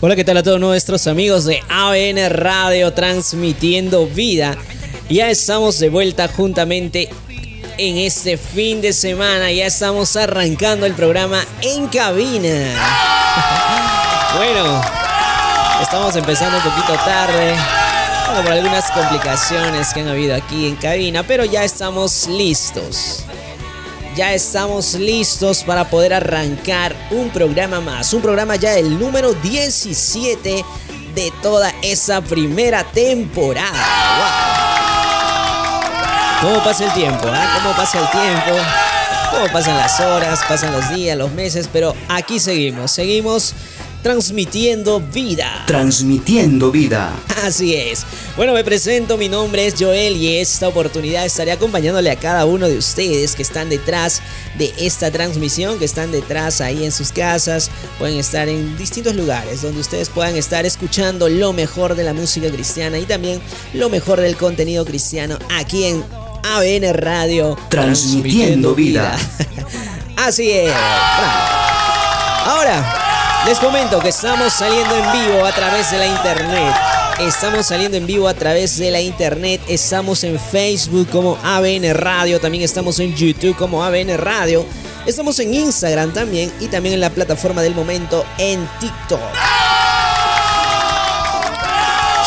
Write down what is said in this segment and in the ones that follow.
Hola, ¿qué tal a todos nuestros amigos de ABN Radio transmitiendo vida? Ya estamos de vuelta juntamente en este fin de semana. Ya estamos arrancando el programa en cabina. bueno, estamos empezando un poquito tarde. por algunas complicaciones que han habido aquí en cabina, pero ya estamos listos ya estamos listos para poder arrancar un programa más. Un programa ya el número 17 de toda esa primera temporada. ¿Cómo pasa el tiempo? Ah? ¿Cómo pasa el tiempo? ¿Cómo pasan las horas? Pasan los días, los meses, pero aquí seguimos. Seguimos transmitiendo vida. Transmitiendo vida. Así es. Bueno, me presento, mi nombre es Joel y esta oportunidad estaré acompañándole a cada uno de ustedes que están detrás de esta transmisión, que están detrás ahí en sus casas, pueden estar en distintos lugares donde ustedes puedan estar escuchando lo mejor de la música cristiana y también lo mejor del contenido cristiano aquí en ABN Radio. Transmitiendo, vida. Así es. Ahora, les comento que estamos saliendo en vivo a través de la internet. Estamos saliendo en vivo a través de la internet. Estamos en Facebook como ABN Radio. También estamos en YouTube como ABN Radio. Estamos en Instagram también y también en la plataforma del momento en TikTok.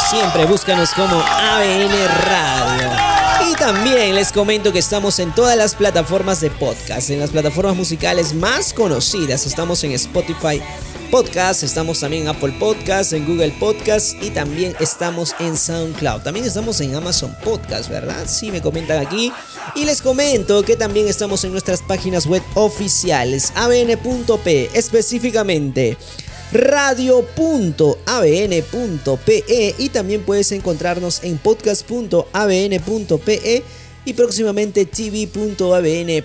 Siempre búscanos como ABN Radio. Y también les comento que estamos en todas las plataformas de podcast, en las plataformas musicales más conocidas. Estamos en Spotify, Podcast, estamos también en Apple Podcast, en Google Podcast y también estamos en SoundCloud. También estamos en Amazon Podcast, ¿verdad? Sí, me comentan aquí. Y les comento que también estamos en nuestras páginas web oficiales, abn.p, específicamente radio.abn.pe y también puedes encontrarnos en podcast.abn.pe y próximamente tv.abn.pe.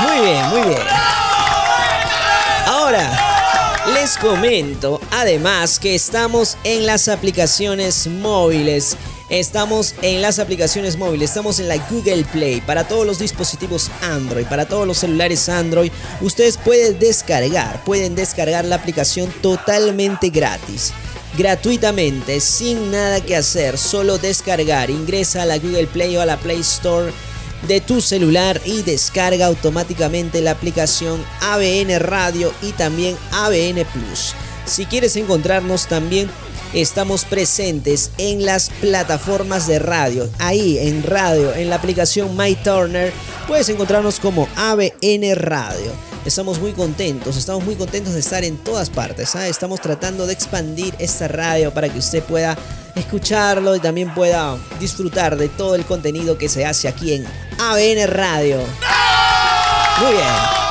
Muy bien, muy bien. Ahora, les comento además que estamos en las aplicaciones móviles. Estamos en las aplicaciones móviles, estamos en la Google Play para todos los dispositivos Android, para todos los celulares Android. Ustedes pueden descargar, pueden descargar la aplicación totalmente gratis gratuitamente, sin nada que hacer, solo descargar. Ingresa a la Google Play o a la Play Store de tu celular y descarga automáticamente la aplicación ABN Radio y también ABN Plus. Si quieres encontrarnos también estamos presentes en las plataformas de radio. Ahí en radio, en la aplicación My Turner, puedes encontrarnos como ABN Radio. Estamos muy contentos, estamos muy contentos de estar en todas partes. ¿ah? Estamos tratando de expandir esta radio para que usted pueda escucharlo y también pueda disfrutar de todo el contenido que se hace aquí en ABN Radio. Muy bien.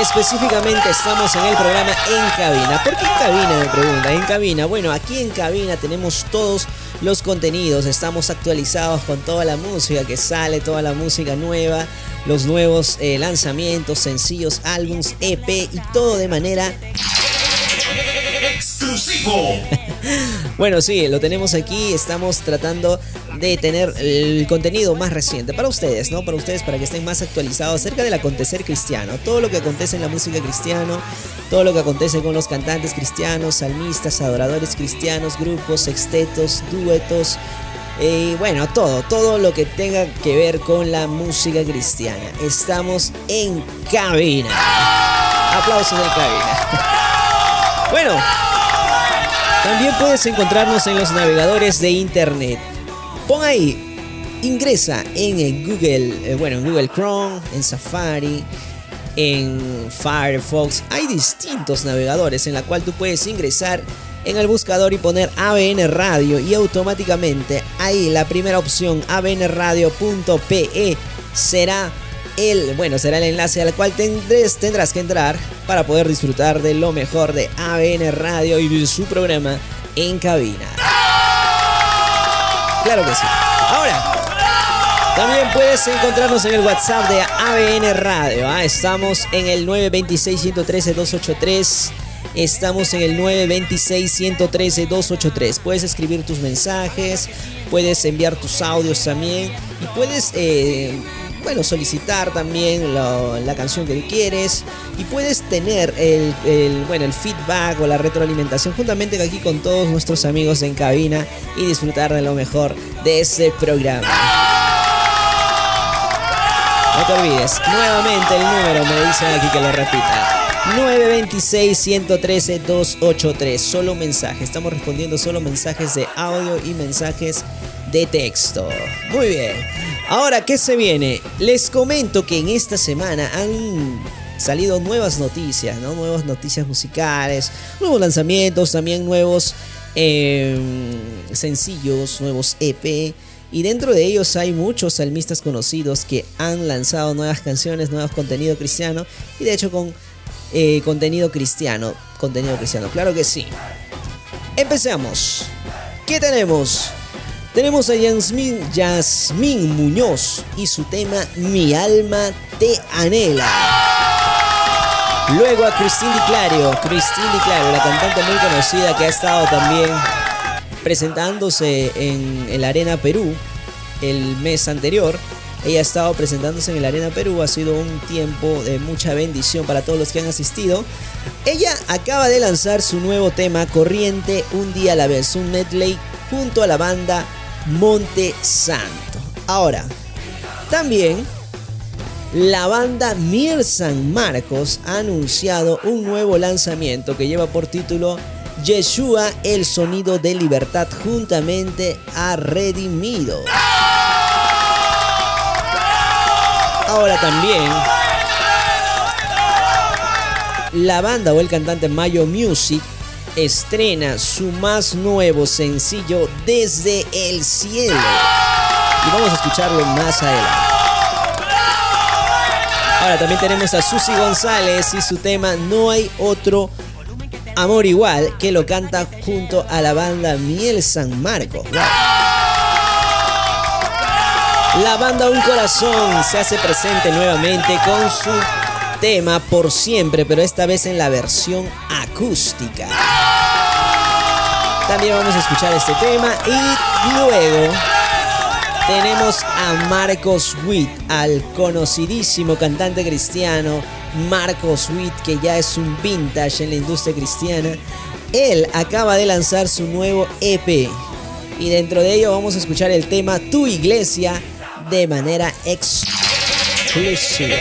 Específicamente estamos en el programa En Cabina. ¿Por qué en cabina? Me pregunta. En cabina. Bueno, aquí en cabina tenemos todos los contenidos. Estamos actualizados con toda la música que sale, toda la música nueva, los nuevos eh, lanzamientos, sencillos, álbums, EP y todo de manera exclusivo. bueno, sí, lo tenemos aquí. Estamos tratando de tener el contenido más reciente para ustedes, ¿no? Para ustedes, para que estén más actualizados acerca del acontecer cristiano. Todo lo que acontece en la música cristiana, todo lo que acontece con los cantantes cristianos, salmistas, adoradores cristianos, grupos, sextetos, duetos. Y bueno, todo, todo lo que tenga que ver con la música cristiana. Estamos en cabina. Aplausos de cabina. Bueno, también puedes encontrarnos en los navegadores de internet. Pon ahí, ingresa en Google, eh, bueno, en Google Chrome, en Safari, en Firefox. Hay distintos navegadores en la cual tú puedes ingresar en el buscador y poner ABN Radio y automáticamente ahí la primera opción abnradio.pe será el, bueno, será el enlace al cual tendrás, tendrás que entrar para poder disfrutar de lo mejor de ABN Radio y de su programa en cabina. Claro que sí. Ahora, también puedes encontrarnos en el WhatsApp de ABN Radio. ¿ah? Estamos en el 926-113-283. Estamos en el 926-113-283. Puedes escribir tus mensajes, puedes enviar tus audios también y puedes... Eh, bueno, solicitar también la canción que quieres y puedes tener el, bueno, el feedback o la retroalimentación juntamente aquí con todos nuestros amigos en cabina y disfrutar de lo mejor de ese programa. No te olvides, nuevamente el número me dicen aquí que lo repita. 926-113-283. Solo mensajes. Estamos respondiendo solo mensajes de audio y mensajes de texto. Muy bien. Ahora, ¿qué se viene? Les comento que en esta semana han salido nuevas noticias, ¿no? Nuevas noticias musicales, nuevos lanzamientos, también nuevos em, sencillos, nuevos EP. Y dentro de ellos hay muchos salmistas conocidos que han lanzado nuevas canciones, nuevos contenido cristiano. Y de hecho con eh, contenido cristiano. Contenido cristiano, claro que sí. Empecemos. ¿Qué tenemos? Tenemos a Yasmín, Yasmín Muñoz y su tema Mi alma te anhela. Luego a Cristín Di Clario, Cristín Di Clario, la cantante muy conocida que ha estado también presentándose en, la Arena Perú el mes anterior. Ella ha estado presentándose en la Arena Perú, ha sido un tiempo de mucha bendición para todos los que han asistido. Ella acaba de lanzar su nuevo tema Corriente un día a la vez, un medley junto a la banda Monte Santo. Ahora, también la banda Mir San Marcos ha anunciado un nuevo lanzamiento que lleva por título Yeshua, el sonido de libertad, juntamente a Redimido. Ahora también la banda o el cantante Mayo Music estrena su más nuevo sencillo Desde el Cielo. Y vamos a escucharlo más adelante. Ahora también tenemos a Susi González y su tema No hay otro amor igual que lo canta junto a la banda Miel San Marcos. La banda Un Corazón se hace presente nuevamente con su tema Por Siempre, pero esta vez en la versión acústica. También vamos a escuchar este tema y luego tenemos a Marcos Witt, al conocidísimo cantante cristiano Marcos Witt, que ya es un vintage en la industria cristiana. Él acaba de lanzar su nuevo EP y dentro de ello vamos a escuchar el tema Tu Iglesia de manera exclusiva.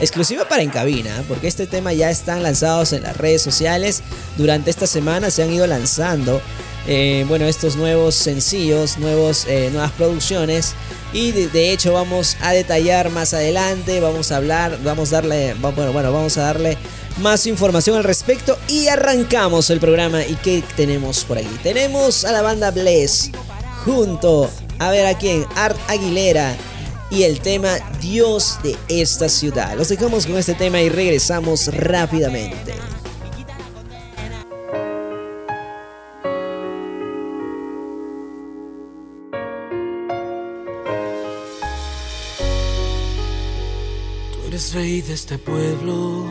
Exclusiva para en cabina, porque este tema ya están lanzados en las redes sociales. Durante esta semana se han ido lanzando, eh, bueno, estos nuevos sencillos, nuevos, eh, nuevas producciones. Y de, hecho vamos a detallar más adelante, vamos a hablar, vamos a darle, bueno, bueno, vamos a darle más información al respecto y arrancamos el programa. ¿Y qué tenemos por aquí? Tenemos a la banda Bless junto a ver a quién, Art Aguilera y el tema Dios de esta ciudad. Los dejamos con este tema y regresamos rápidamente. Tú eres rey de este pueblo,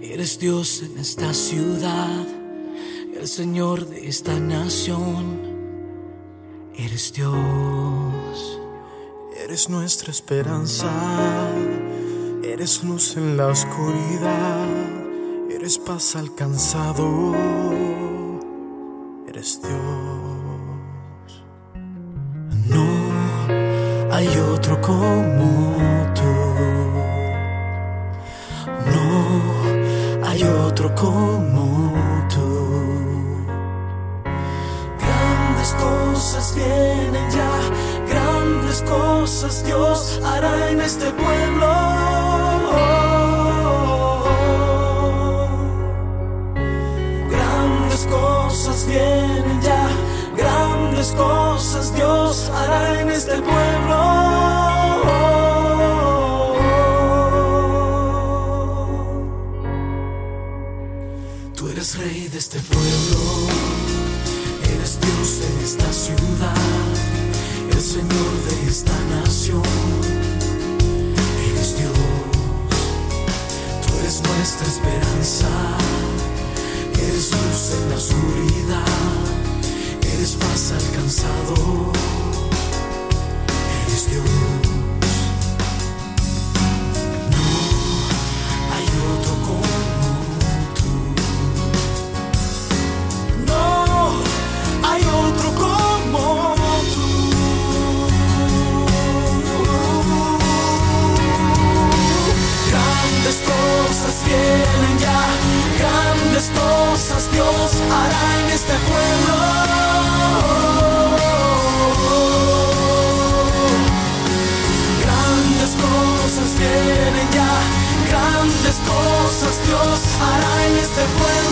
eres Dios en esta ciudad, el Señor de esta nación Eres Dios, eres nuestra esperanza, eres luz en la oscuridad, eres paz alcanzado, eres Dios. No hay otro como tú, no hay otro como vienen ya, grandes cosas Dios hará en este en la oscuridad, eres paz alcanzado. Eres Dios. Hará en este pueblo. Grandes cosas vienen ya, grandes cosas Dios hará en este pueblo.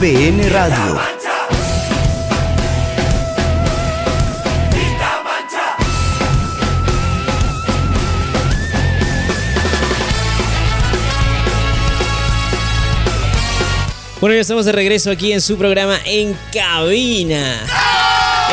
ABN Radio. Bueno, ya estamos de regreso aquí en su programa En Cabina.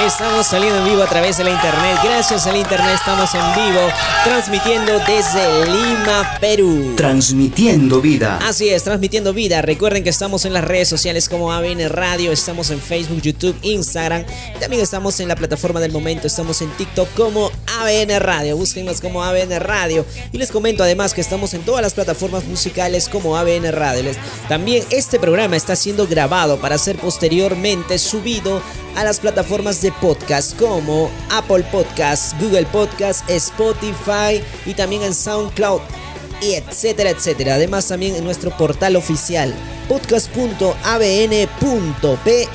Estamos saliendo en vivo a través de la internet. Gracias al internet estamos en vivo, transmitiendo desde Lima, Perú. Transmitiendo vida. Así es, transmitiendo vida. Recuerden que estamos en las redes sociales como ABN Radio, estamos en Facebook, YouTube, Instagram. También estamos en la plataforma del momento, estamos en TikTok como ABN Radio. Búsquenos como ABN Radio. Y les comento además que estamos en todas las plataformas musicales como ABN Radio. También este programa está siendo grabado para ser posteriormente subido a las plataformas de podcast como Apple Podcast, Google Podcast, Spotify y también en SoundCloud y etcétera, etcétera. Además también en nuestro portal oficial podcast.abn.pe.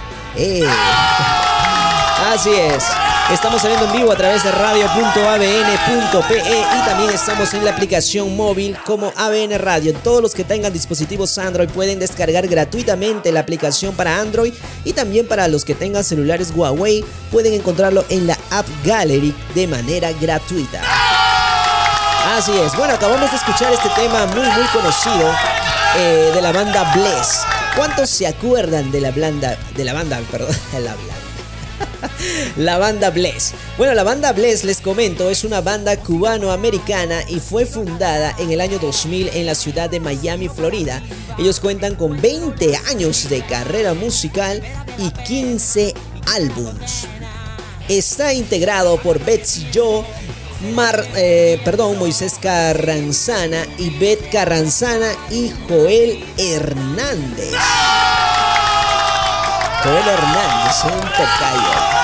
Así es. Estamos saliendo en vivo a través de radio.abn.pe y también estamos en la aplicación móvil como ABN Radio. Todos los que tengan dispositivos Android pueden descargar gratuitamente la aplicación para Android y también para los que tengan celulares Huawei pueden encontrarlo en la App Gallery de manera gratuita. Así es. Bueno, acabamos de escuchar este tema muy, muy conocido eh, de la banda Bless. ¿Cuántos se acuerdan de la banda, de la banda, perdón, de la banda? La banda Bless. Bueno, la banda Bless, les comento, es una banda cubano-americana y fue fundada en el año 2000 en la ciudad de Miami, Florida. Ellos cuentan con 20 años de carrera musical y 15 álbums. Está integrado por Betsy Joe, eh, perdón, Moisés Carranzana, Ivette Carranzana y Joel Hernández. Joel Hernández, un tocayo.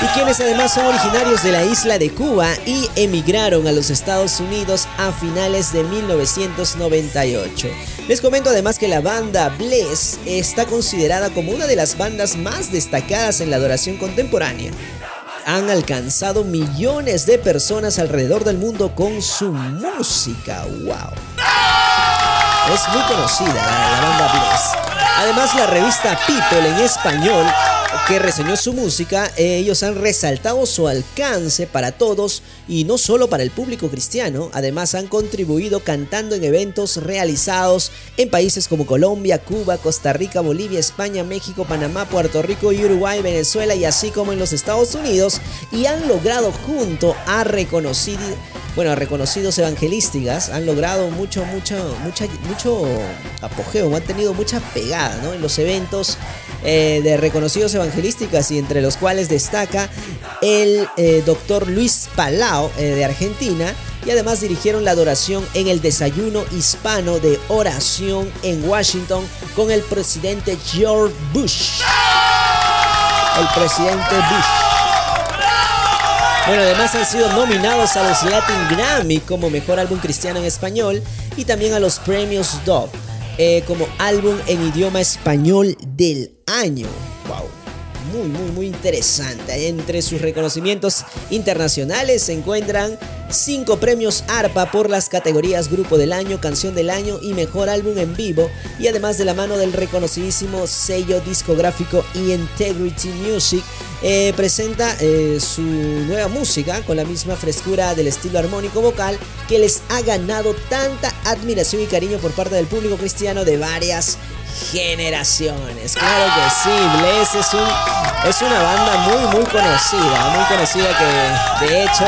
Y quienes además son originarios de la isla de Cuba y emigraron a los Estados Unidos a finales de 1998. Les comento además que la banda Bless está considerada como una de las bandas más destacadas en la adoración contemporánea. Han alcanzado millones de personas alrededor del mundo con su música. ¡Wow! Es muy conocida la, banda Bless. Además, la revista People en español que reseñó su música, ellos han resaltado su alcance para todos y no solo para el público cristiano, además han contribuido cantando en eventos realizados en países como Colombia, Cuba, Costa Rica, Bolivia, España, México, Panamá, Puerto Rico, Uruguay, Venezuela y así como en los Estados Unidos y han logrado junto a reconocidos bueno, reconocidos evangelísticas han logrado mucho, mucho, mucha, mucho apogeo, han tenido mucha pegada en los eventos eh, de reconocidos evangelísticas y entre los cuales destaca el eh, doctor Luis Palau eh, de Argentina y además dirigieron la adoración en el desayuno hispano de oración en Washington con el presidente George Bush. El presidente Bush. Bueno, además han sido nominados a los Latin Grammy como Mejor Álbum Cristiano en Español y también a los premios Dove como álbum en idioma español del año. Muy, muy, muy interesante. Entre sus reconocimientos internacionales se encuentran cinco premios ARPA por las categorías Grupo del Año, Canción del Año y Mejor Álbum en Vivo. Y además de la mano del reconocidísimo sello discográfico Integrity Music, eh, presenta eh, su nueva música con la misma frescura del estilo armónico vocal que les ha ganado tanta admiración y cariño por parte del público cristiano de varias generaciones. Claro que sí, Bless es, un, es una banda muy, muy conocida, muy conocida que de hecho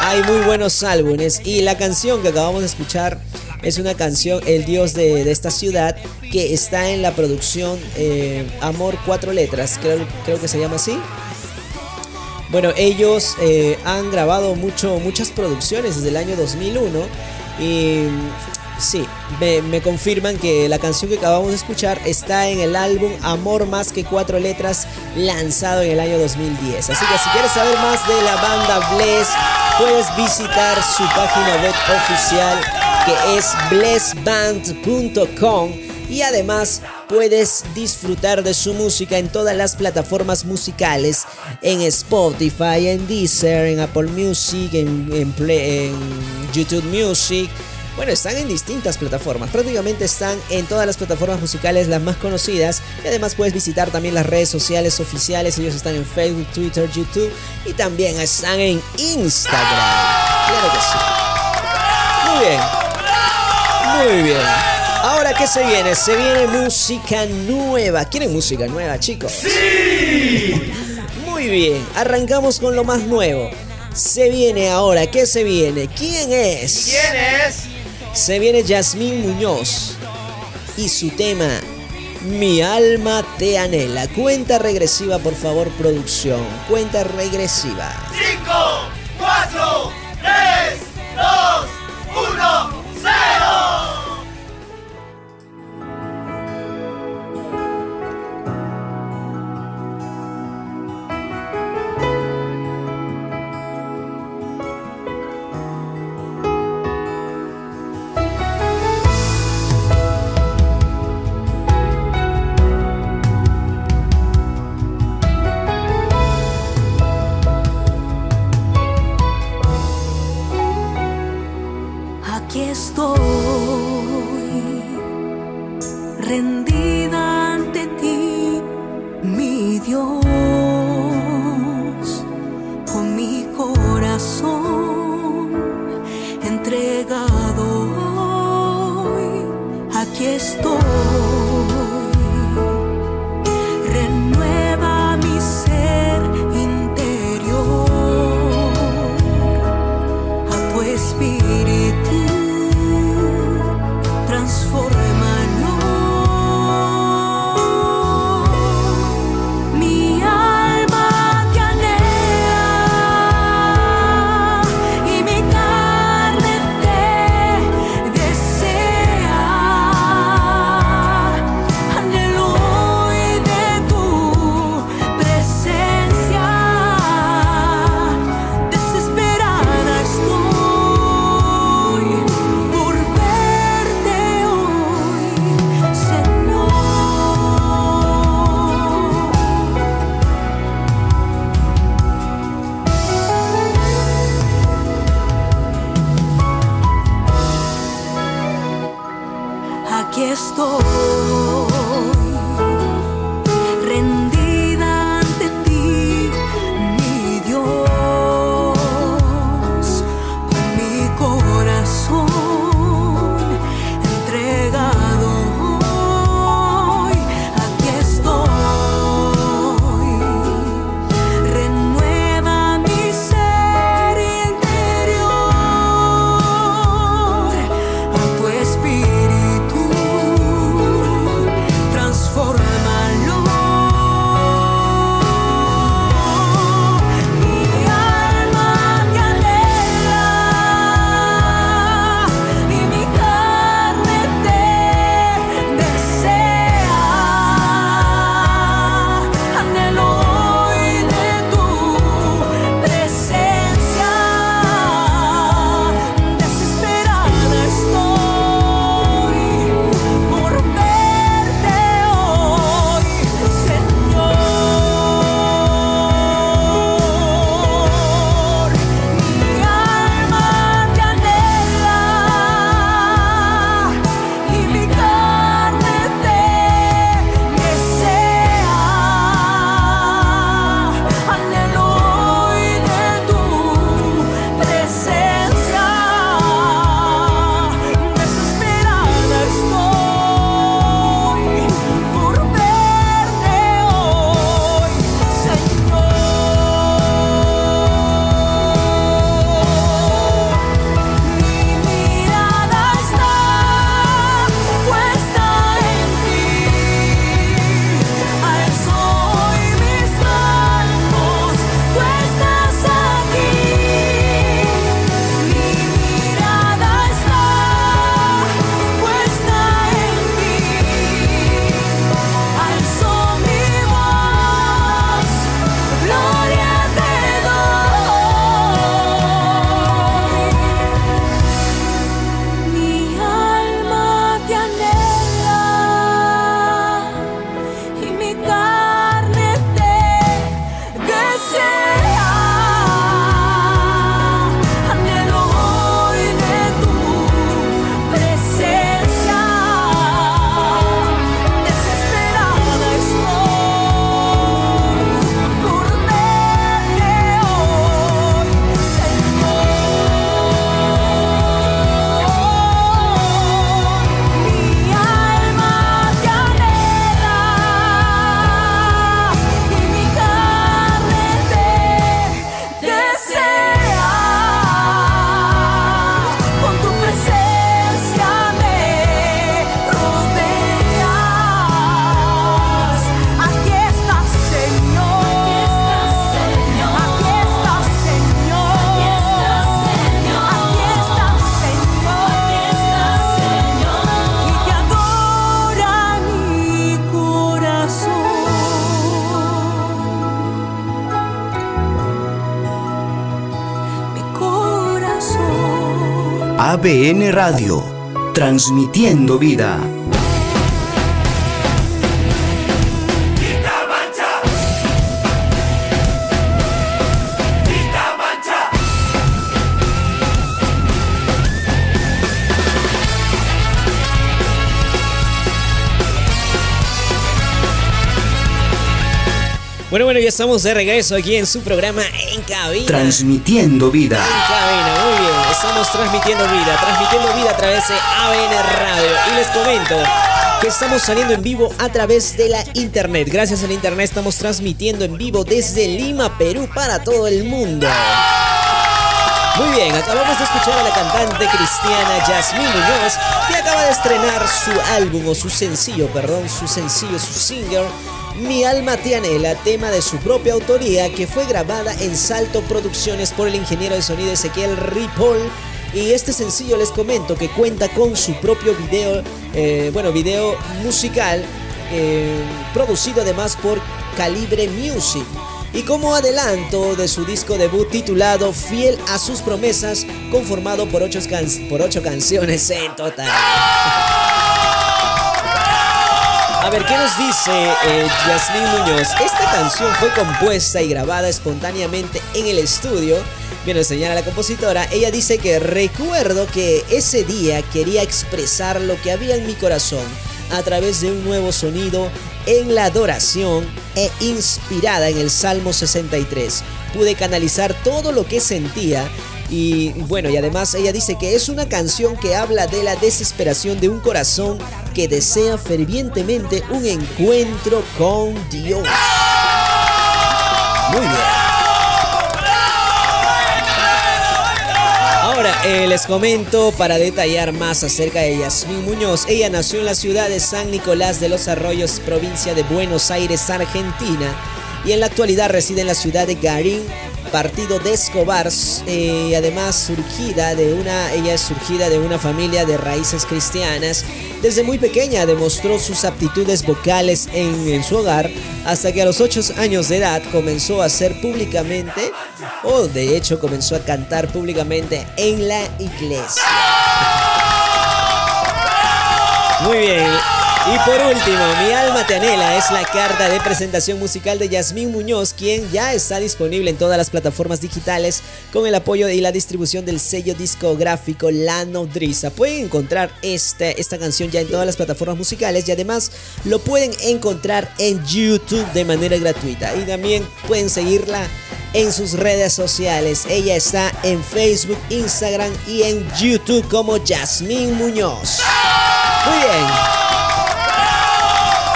hay muy buenos álbumes y la canción que acabamos de escuchar es una canción, El Dios de, esta ciudad, que está en la producción eh, Amor Cuatro Letras, creo, creo que se llama así. Bueno, ellos eh, han grabado mucho, muchas producciones desde el año 2001 y Sí, me, confirman que la canción que acabamos de escuchar está en el álbum Amor más que cuatro letras lanzado en el año 2010. Así que si quieres saber más de la banda Bless, puedes visitar su página web oficial que es blessband.com y además puedes disfrutar de su música en todas las plataformas musicales, en Spotify, en Deezer, en Apple Music, en, en YouTube Music bueno, están en distintas plataformas, prácticamente están en todas las plataformas musicales las más conocidas y además puedes visitar también las redes sociales oficiales, ellos están en Facebook, Twitter, YouTube y también están en Instagram. Claro que sí. Muy bien. Muy bien. Ahora, ¿qué se viene? Se viene música nueva. ¿Quieren música nueva, chicos? ¡Sí! Muy bien, arrancamos con lo más nuevo. Se viene ahora, ¿qué se viene? ¿Quién es? ¿Quién es? Se viene Yasmín Muñoz y su tema Mi alma te anhela. Cuenta regresiva, por favor, producción. Cuenta regresiva. 5, ABN Radio, transmitiendo vida. Bueno, bueno, ya estamos de regreso aquí en su programa En Cabina. Transmitiendo vida. En Cabina. Estamos transmitiendo vida, transmitiendo vida a través de ABN Radio. Y les comento que estamos saliendo en vivo a través de la internet. Gracias a la internet estamos transmitiendo en vivo desde Lima, Perú, para todo el mundo. Muy bien, acabamos de escuchar a la cantante cristiana Jasmine Muñoz, que acaba de estrenar su álbum o su sencillo, perdón, su sencillo, su single mi alma te anhela, tema de su propia autoría que fue grabada en Salto Producciones por el ingeniero de sonido Ezequiel Ripoll. Y este sencillo les comento que cuenta con su propio video, eh, bueno, video musical, eh, producido además por Calibre Music. Y como adelanto de su disco debut titulado Fiel a sus promesas, conformado por ocho, canciones en total. A ver, ¿qué nos dice eh, Muñoz? Esta canción fue compuesta y grabada espontáneamente en el estudio. Bien, señala la compositora. Ella dice que recuerdo que ese día quería expresar lo que había en mi corazón a través de un nuevo sonido en la adoración e inspirada en el Salmo 63. Pude canalizar todo lo que sentía y bueno, y además ella dice que es una canción que habla de la desesperación de un corazón que desea fervientemente un encuentro con Dios. Muy bien. Ahora eh, les comento para detallar más acerca de Yasmín Muñoz. Ella nació en la ciudad de San Nicolás de los Arroyos, provincia de Buenos Aires, Argentina, y en la actualidad reside en la ciudad de Garín, partido de Escobar, eh, además surgida de una, ella es surgida de una familia de raíces cristianas. Desde muy pequeña demostró sus aptitudes vocales en, en su hogar hasta que a los 8 años de edad comenzó a hacer públicamente, o de hecho comenzó a cantar públicamente en la iglesia. Muy bien, y por último, Mi alma te anhela es la carta de presentación musical de Yasmín Muñoz, quien ya está disponible en todas las plataformas digitales con el apoyo y la distribución del sello discográfico La Nodriza. Pueden encontrar este, esta canción ya en todas las plataformas musicales y además lo pueden encontrar en YouTube de manera gratuita. Y también pueden seguirla en sus redes sociales. Ella está en Facebook, Instagram y en YouTube como Yasmín Muñoz. Muy bien.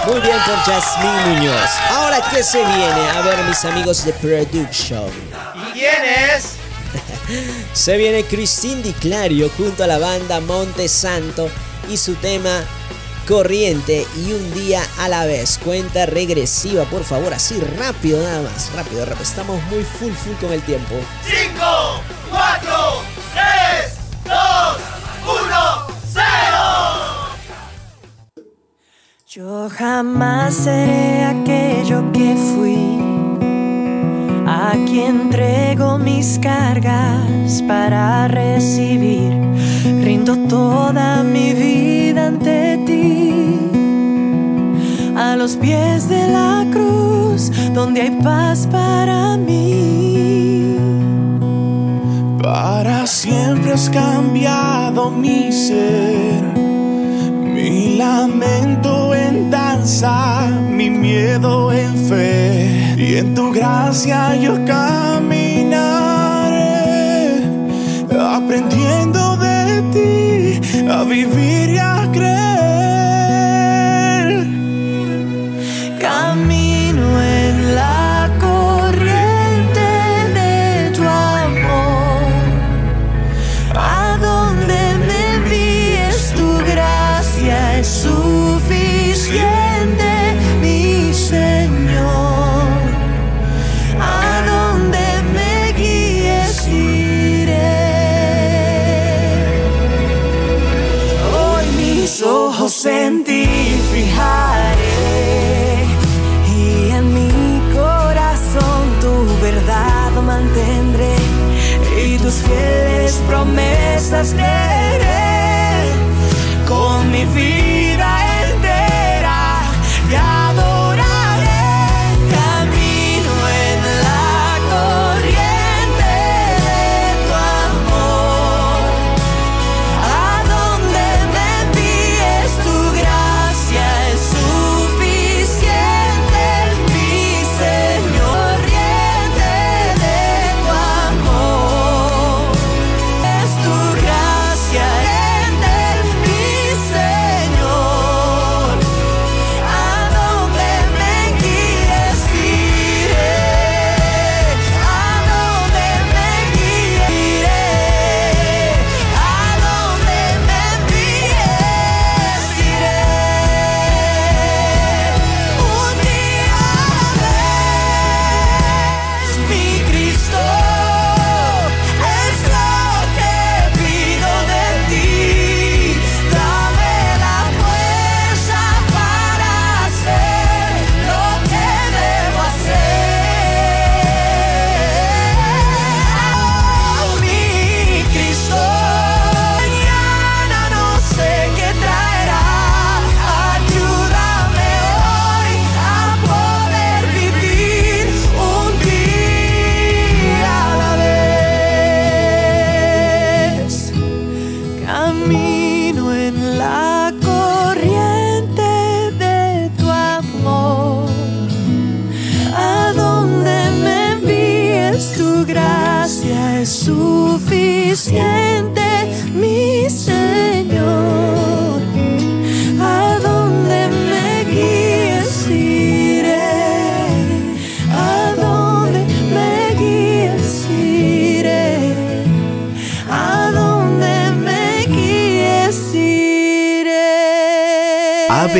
Muy bien por Jasmine Muñoz. Ahora, ¿qué se viene? A ver, mis amigos de Production. ¿Y quién es? se viene Christine Di Clario junto a la banda Monte Santo y su tema Corriente y un día a la vez. Cuenta regresiva, por favor, así rápido nada más. Rápido, rápido. Estamos muy full, full con el tiempo. 5, 4, Yo jamás seré aquello que fui, a quien entrego mis cargas para recibir. Rindo toda mi vida ante ti, a los pies de la cruz, donde hay paz para mí. Para siempre has cambiado mi ser lamento en danza, mi miedo en fe. Y en tu gracia yo caminaré, aprendiendo de ti a vivir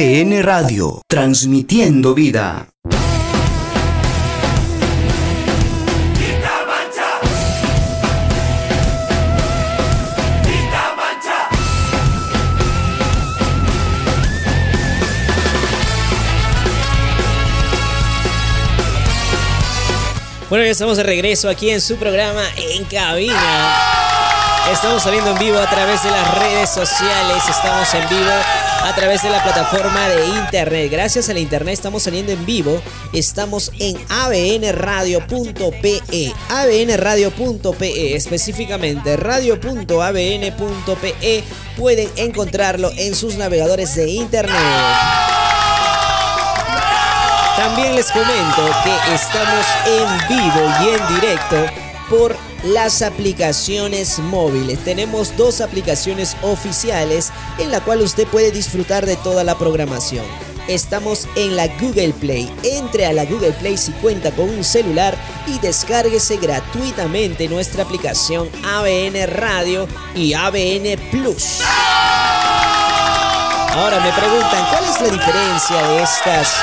ABN Radio, transmitiendo vida. Bueno, ya estamos de regreso aquí en su programa En Cabina. Estamos saliendo en vivo a través de las redes sociales, estamos en vivo a través de la plataforma de internet. Gracias a la internet estamos saliendo en vivo. Estamos en abnradio.pe, abnradio.pe, específicamente radio.abn.pe. Pueden encontrarlo en sus navegadores de internet. También les comento que estamos en vivo y en directo por las aplicaciones móviles. Tenemos dos aplicaciones oficiales en la cual usted puede disfrutar de toda la programación. Estamos en la Google Play. Entre a la Google Play si cuenta con un celular y descárguese gratuitamente nuestra aplicación ABN Radio y ABN Plus. Ahora me preguntan, ¿cuál es la diferencia de estas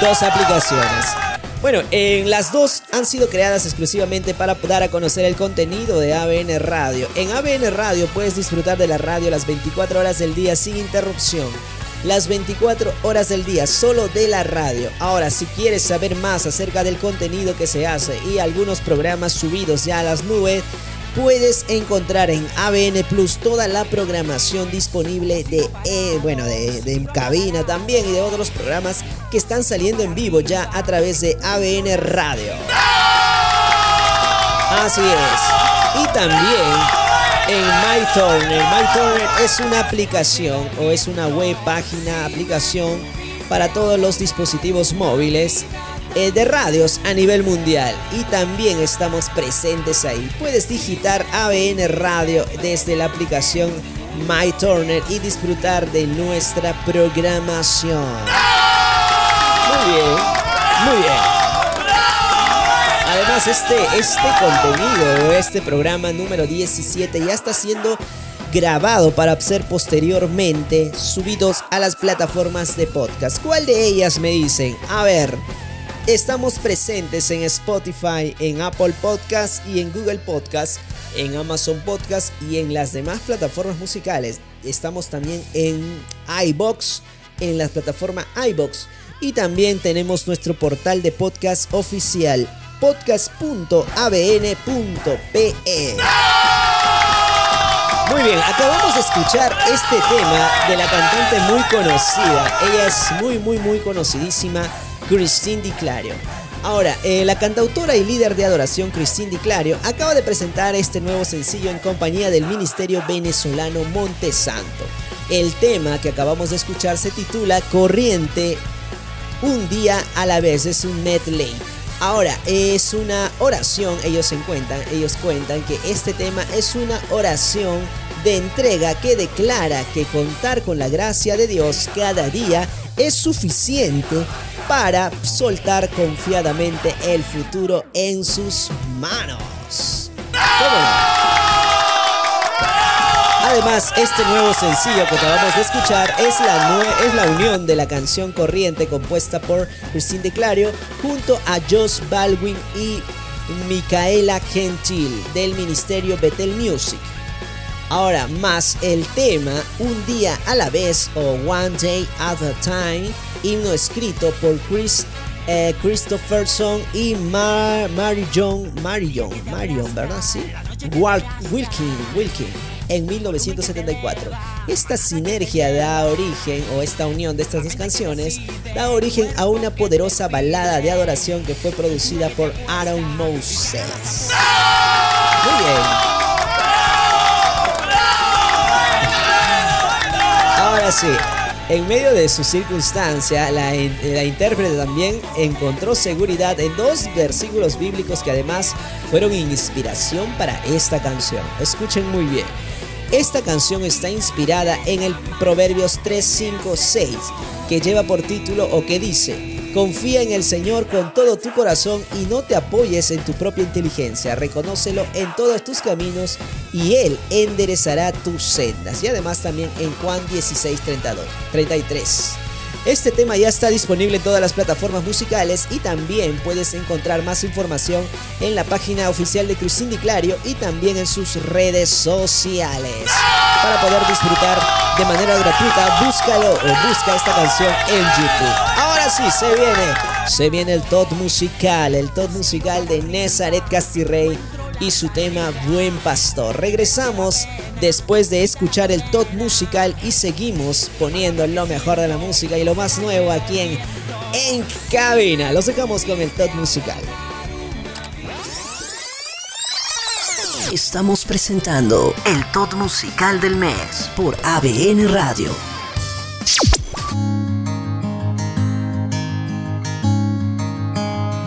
dos aplicaciones? Bueno, en las dos han sido creadas exclusivamente para dar a conocer el contenido de ABN Radio. En ABN Radio puedes disfrutar de la radio las 24 horas del día sin interrupción. Las 24 horas del día solo de la radio. Ahora, si quieres saber más acerca del contenido que se hace y algunos programas subidos ya a las nubes, puedes encontrar en ABN Plus toda la programación disponible de, eh, bueno, de, de cabina también y de otros programas que están saliendo en vivo ya a través de ABN Radio. Así es. Y también en MyTurner. MyTurner es una aplicación o es una web página, aplicación para todos los dispositivos móviles de radios a nivel mundial y también estamos presentes ahí. Puedes digitar ABN Radio desde la aplicación MyTurner y disfrutar de nuestra programación. Muy bien, muy bien. Además, este, este contenido, este programa número 17 ya está siendo grabado para ser posteriormente subidos a las plataformas de podcast. ¿Cuál de ellas me dicen? A ver, estamos presentes en Spotify, en Apple Podcast y en Google Podcast, en Amazon Podcast y en las demás plataformas musicales. Estamos también en iBox, en la plataforma iBox. Y también tenemos nuestro portal de podcast oficial podcast.abn.pe. bien, acabamos de escuchar este tema de la cantante muy conocida. Ella es muy, muy, muy conocidísima, Christine Di Clario. Ahora, eh, la cantautora y líder de adoración Christine Di Clario acaba de presentar este nuevo sencillo en compañía del Ministerio Venezolano Montesanto. El tema que acabamos de escuchar se titula Corriente, un día a la vez, es un medley. Ahora, es una oración, ellos se cuentan, ellos cuentan que este tema es una oración de entrega que declara que contar con la gracia de Dios cada día es suficiente para soltar confiadamente el futuro en sus manos. Además, este nuevo sencillo que acabamos de escuchar es la, es la unión de la canción Corriente compuesta por Christine De Clario junto a Josh Baldwin y Micaela Gentil del Ministerio Bethel Music. Ahora, más el tema Un día a la vez o One Day at a Time, himno escrito por Chris eh, Christopherson y Mar Marion, Marion, Marion, ¿verdad? Sí. Walt Wilkin, Wilkin en 1974. Esta sinergia da origen, o esta unión de estas dos canciones, da origen a una poderosa balada de adoración que fue producida por Aaron Moses. Muy bien. Ahora sí, en medio de su circunstancia, la, in- la intérprete también encontró seguridad en dos versículos bíblicos que además fueron inspiración para esta canción. Escuchen muy bien. Esta canción está inspirada en el Proverbios 3, 5, 6, que lleva por título o que dice, confía en el Señor con todo tu corazón y no te apoyes en tu propia inteligencia, reconócelo en todos tus caminos y Él enderezará tus sendas. Y además también en Juan 16, 32, 33. Este tema ya está disponible en todas las plataformas musicales y también puedes encontrar más información en la página oficial de Cristín Di Clario y también en sus redes sociales. Para poder disfrutar de manera gratuita, búscalo o busca esta canción en YouTube. Ahora sí, se viene, se viene el top musical, el top musical de Nezaret Castirrey y su tema Buen Pastor. Regresamos después de escuchar el top musical y seguimos poniendo lo mejor de la música y lo más nuevo aquí en En Cabina. Los dejamos con el top musical. Estamos presentando el Top Musical del Mes por ABN Radio.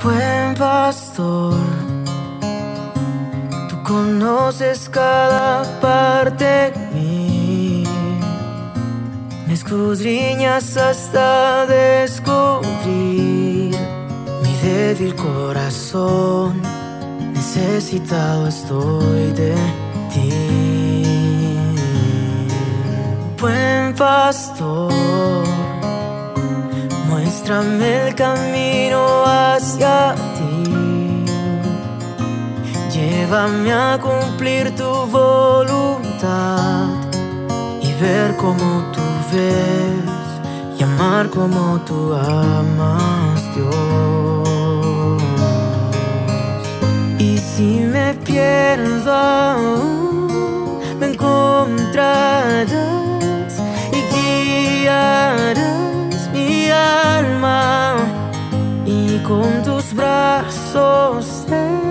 Buen pastor, conoces cada parte de mí. Me escudriñas hasta descubrir mi débil corazón. Necesitado estoy de ti. Buen pastor. Muéstrame el camino hacia Llévame a cumplir tu voluntad y ver como tú ves y amar como tú amas, Dios. Y si me pierdo, me encontrarás y guiarás mi alma y con tus brazos de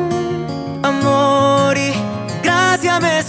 amor y gracia me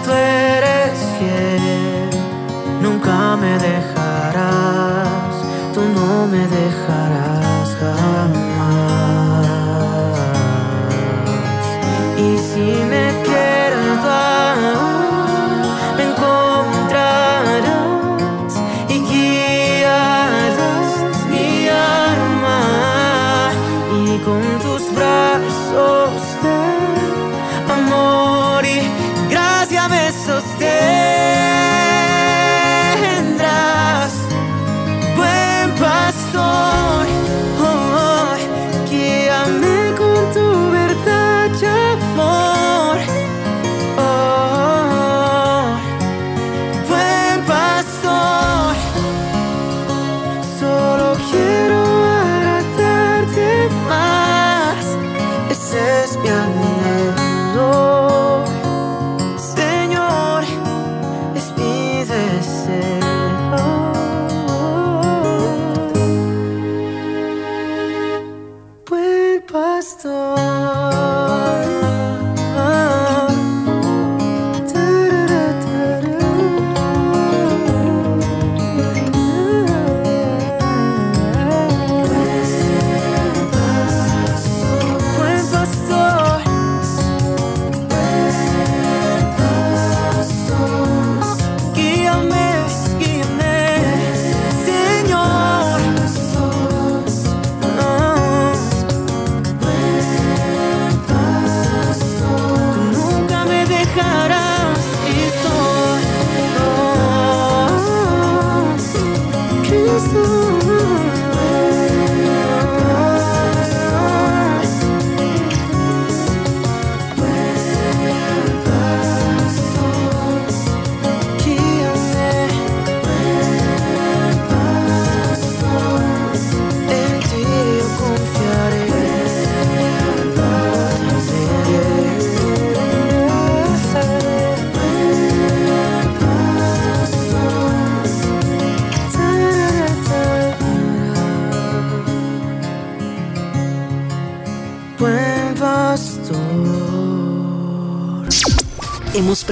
Let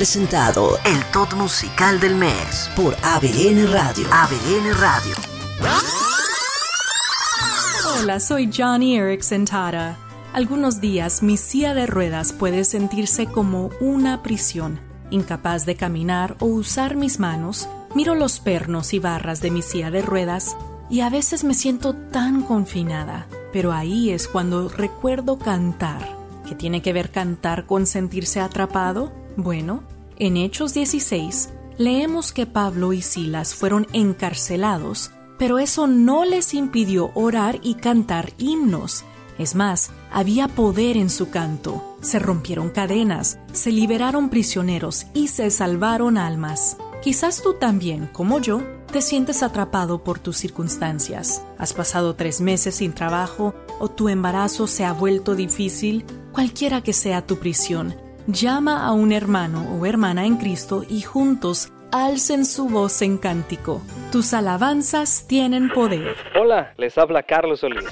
presentado el top musical del mes por ABN Radio. ABN Radio. Hola, soy Johnny Erickson Tara. Algunos días mi silla de ruedas puede sentirse como una prisión. Incapaz de caminar o usar mis manos, miro los pernos y barras de mi silla de ruedas y a veces me siento tan confinada. Pero ahí es cuando recuerdo cantar. ¿Qué tiene que ver cantar con sentirse atrapado? Bueno, en Hechos 16 leemos que Pablo y Silas fueron encarcelados, pero eso no les impidió orar y cantar himnos. Es más, había poder en su canto. Se rompieron cadenas, se liberaron prisioneros y se salvaron almas. Quizás tú también, como yo, te sientes atrapado por tus circunstancias. Has pasado tres meses sin trabajo o tu embarazo se ha vuelto difícil. Cualquiera que sea tu prisión, llama a un hermano o hermana en Cristo y juntos alcen su voz en cántico. Tus alabanzas tienen poder. Hola, les habla Carlos Solís.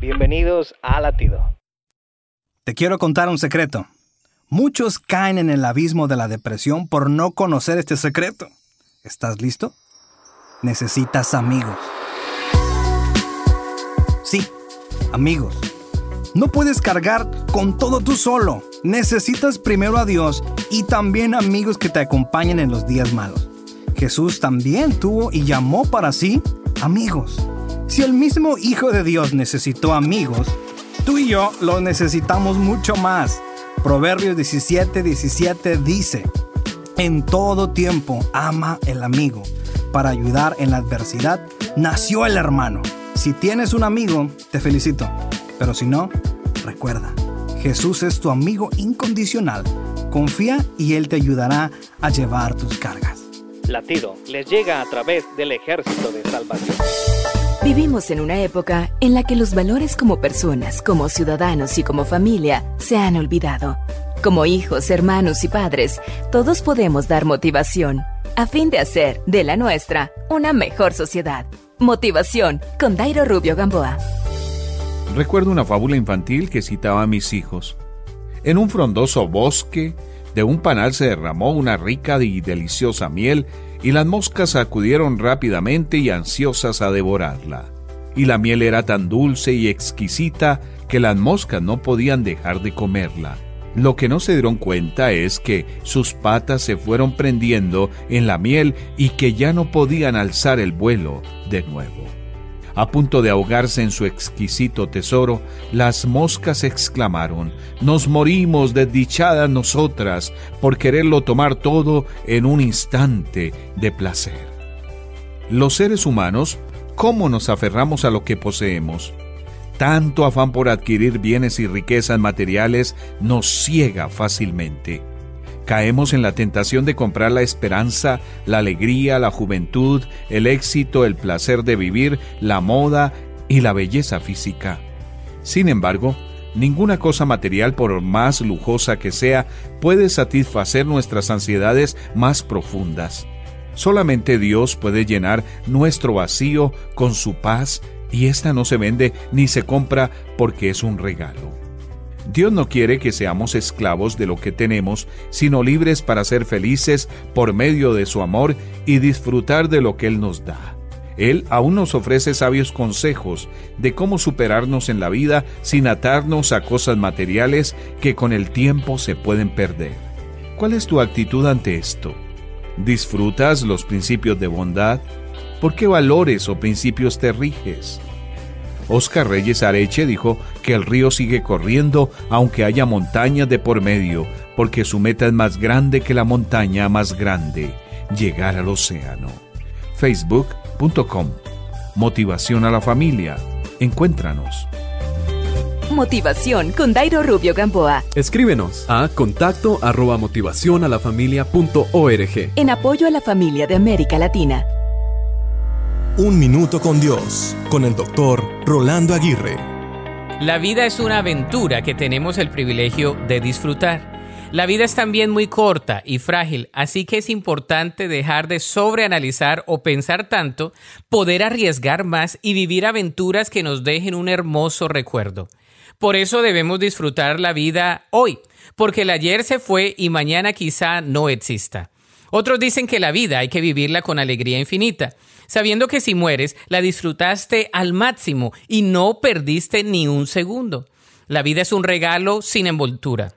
Bienvenidos a Latido. Te quiero contar un secreto. Muchos caen en el abismo de la depresión por no conocer este secreto. ¿Estás listo? Necesitas amigos. Sí, amigos. No puedes cargar con todo tú solo. Necesitas primero a Dios y también amigos que te acompañen en los días malos. Jesús también tuvo y llamó para sí amigos. Si el mismo Hijo de Dios necesitó amigos, tú y yo lo necesitamos mucho más. Proverbios 17, 17 dice, en todo tiempo ama el amigo. Para ayudar en la adversidad, nació el hermano. Si tienes un amigo, te felicito. Pero si no, recuerda, Jesús es tu amigo incondicional. Confía y Él te ayudará a llevar tus cargas. Latido les llega a través del ejército de salvación. Vivimos en una época en la que los valores como personas, como ciudadanos y como familia se han olvidado. Como hijos, hermanos y padres, todos podemos dar motivación a fin de hacer de la nuestra una mejor sociedad. Motivación con Dairo Rubio Gamboa. Recuerdo una fábula infantil que citaba a mis hijos. En un frondoso bosque De un panal se derramó una rica y deliciosa miel, y las moscas acudieron rápidamente y ansiosas a devorarla. Y la miel era tan dulce y exquisita que las moscas no podían dejar de comerla. Lo que no se dieron cuenta es que sus patas se fueron prendiendo en la miel y que ya no podían alzar el vuelo de nuevo. A punto de ahogarse en su exquisito tesoro, las moscas exclamaron, Nos morimos desdichadas nosotras por quererlo tomar todo en un instante de placer. Los seres humanos, ¿cómo nos aferramos a lo que poseemos? Tanto afán por adquirir bienes y riquezas materiales nos ciega fácilmente caemos en la tentación de comprar la esperanza, la alegría, la juventud, el éxito, el placer de vivir, la moda y la belleza física. Sin embargo, ninguna cosa material, por más lujosa que sea, puede satisfacer nuestras ansiedades más profundas. Solamente Dios puede llenar nuestro vacío con su paz y esta no se vende ni se compra porque es un regalo. Dios no quiere que seamos esclavos de lo que tenemos, sino libres para ser felices por medio de su amor y disfrutar de lo que Él nos da. Él aún nos ofrece sabios consejos de cómo superarnos en la vida sin atarnos a cosas materiales que con el tiempo se pueden perder. ¿Cuál es tu actitud ante esto? ¿Disfrutas los principios de bondad? ¿Por qué valores o principios te riges? Oscar Reyes Areche dijo que el río sigue corriendo aunque haya montañas de por medio, porque su meta es más grande que la montaña más grande, llegar al océano. Facebook.com Motivación a la familia. Encuéntranos. Motivación con Dairo Rubio Gamboa. Escríbenos a contacto arroba motivacionalafamilia.org. En apoyo a la familia de América Latina. Un minuto con Dios, con el doctor Rolando Aguirre. La vida es una aventura que tenemos el privilegio de disfrutar. La vida es también muy corta y frágil, así que es importante dejar de sobreanalizar o pensar tanto, poder arriesgar más y vivir aventuras que nos dejen un hermoso recuerdo. Por eso debemos disfrutar la vida hoy, porque el ayer se fue y mañana quizá no exista. Otros dicen que la vida hay que vivirla con alegría infinita sabiendo que si mueres, la disfrutaste al máximo y no perdiste ni un segundo. La vida es un regalo sin envoltura.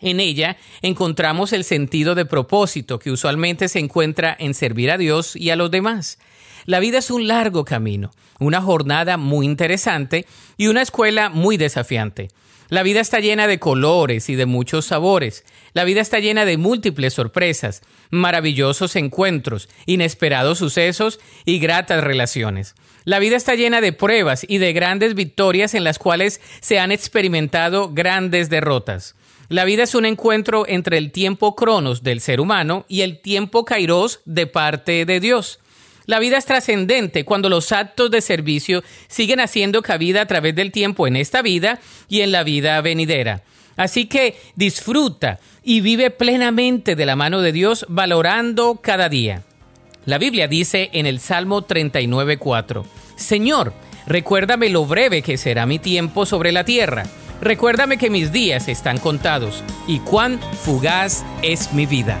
En ella encontramos el sentido de propósito que usualmente se encuentra en servir a Dios y a los demás. La vida es un largo camino, una jornada muy interesante y una escuela muy desafiante. La vida está llena de colores y de muchos sabores. La vida está llena de múltiples sorpresas, maravillosos encuentros, inesperados sucesos y gratas relaciones. La vida está llena de pruebas y de grandes victorias en las cuales se han experimentado grandes derrotas. La vida es un encuentro entre el tiempo cronos del ser humano y el tiempo kairos de parte de Dios. La vida es trascendente cuando los actos de servicio siguen haciendo cabida a través del tiempo en esta vida y en la vida venidera. Así que disfruta y vive plenamente de la mano de Dios valorando cada día. La Biblia dice en el Salmo 39.4, Señor, recuérdame lo breve que será mi tiempo sobre la tierra. Recuérdame que mis días están contados y cuán fugaz es mi vida.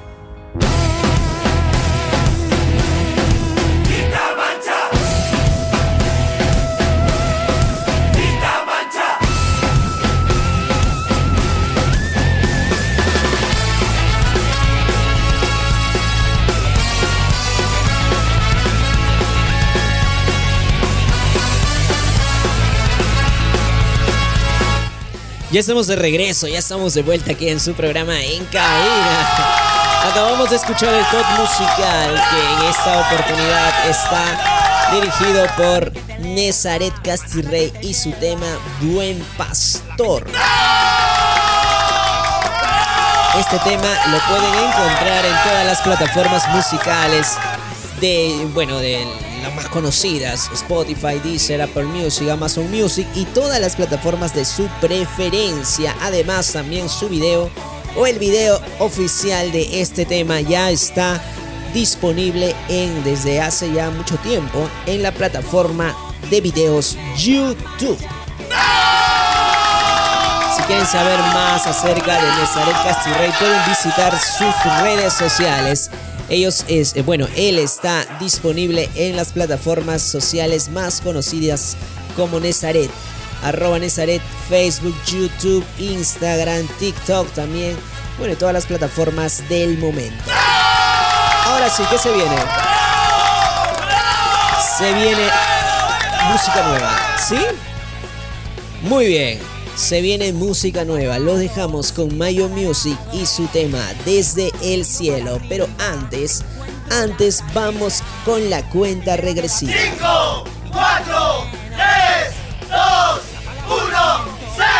Ya estamos de regreso, ya estamos de vuelta aquí en su programa En. Acabamos de escuchar el top musical que en esta oportunidad está dirigido por Nezaret Castirrey y su tema Buen Pastor. Este tema lo pueden encontrar en todas las plataformas musicales de, bueno, de las más conocidas, Spotify, Deezer, Apple Music, Amazon Music y todas las plataformas de su preferencia. Además, también su video o el video oficial de este tema ya está disponible en desde hace ya mucho tiempo en la plataforma de videos YouTube. Si quieren saber más acerca de Nazaret Castirrey, pueden visitar sus redes sociales. Ellos es, eh, bueno, él está disponible en las plataformas sociales más conocidas como Nezaret. Arroba Nezaret, Facebook, YouTube, Instagram, TikTok también. Bueno, todas las plataformas del momento. Ahora sí, ¿qué se viene? Se viene música nueva, ¿sí? Muy bien, se viene música nueva. Lo dejamos con Mayo Music y su tema Desde el Cielo. Pero antes, antes vamos con la cuenta regresiva. 5, 4, 3, 2, 1, 0.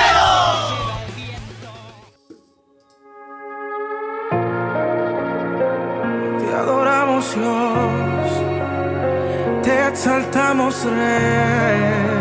Te adoramos Dios, te exaltamos Rey.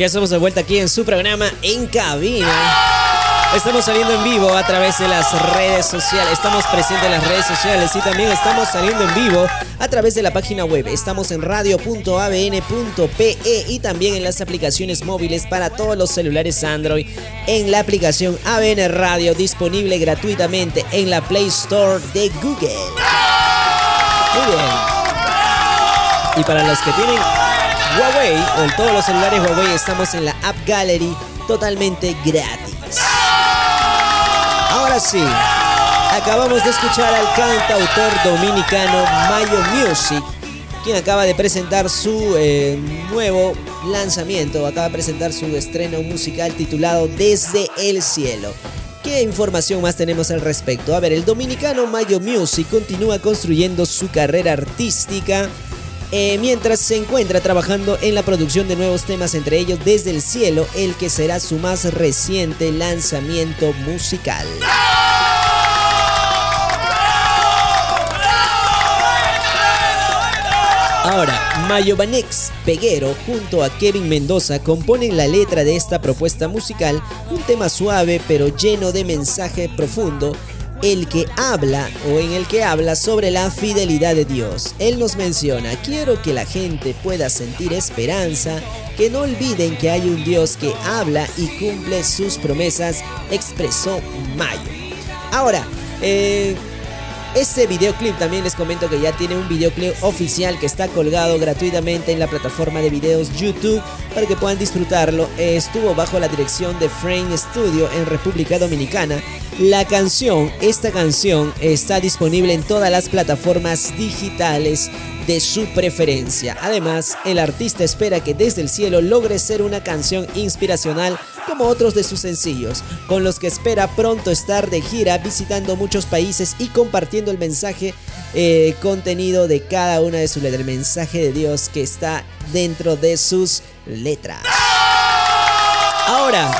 Ya estamos de vuelta aquí en su programa En Cabina. Estamos saliendo en vivo a través de las redes sociales. Estamos presentes en las redes sociales y también estamos saliendo en vivo a través de la página web. Estamos en radio.abn.pe y también en las aplicaciones móviles para todos los celulares Android en la aplicación ABN Radio disponible gratuitamente en la Play Store de Google. Muy bien. Y para los que tienen Huawei o en todos los celulares Huawei estamos en la App Gallery totalmente gratis. Ahora sí, acabamos de escuchar al cantautor dominicano Mayo Music, quien acaba de presentar su eh, nuevo lanzamiento, acaba de presentar su estreno musical titulado Desde el Cielo. ¿Qué información más tenemos al respecto? A ver, el dominicano Mayo Music continúa construyendo su carrera artística eh, mientras se encuentra trabajando en la producción de nuevos temas, entre ellos Desde el Cielo, el que será su más reciente lanzamiento musical. Ahora, Mayo Banex Peguero junto a Kevin Mendoza componen la letra de esta propuesta musical, un tema suave pero lleno de mensaje profundo el que habla o en el que habla sobre la fidelidad de Dios. Él nos menciona, quiero que la gente pueda sentir esperanza, que no olviden que hay un Dios que habla y cumple sus promesas, expresó Mayo. Ahora, eh, este videoclip también les comento que ya tiene un videoclip oficial que está colgado gratuitamente en la plataforma de videos YouTube para que puedan disfrutarlo. Estuvo bajo la dirección de Frame Studio en República Dominicana. La canción, esta canción está disponible en todas las plataformas digitales de su preferencia. Además, el artista espera que desde el cielo logre ser una canción inspiracional como otros de sus sencillos, con los que espera pronto estar de gira visitando muchos países y compartiendo el mensaje eh, contenido de cada una de sus letras, el mensaje de Dios que está dentro de sus letras. Ahora,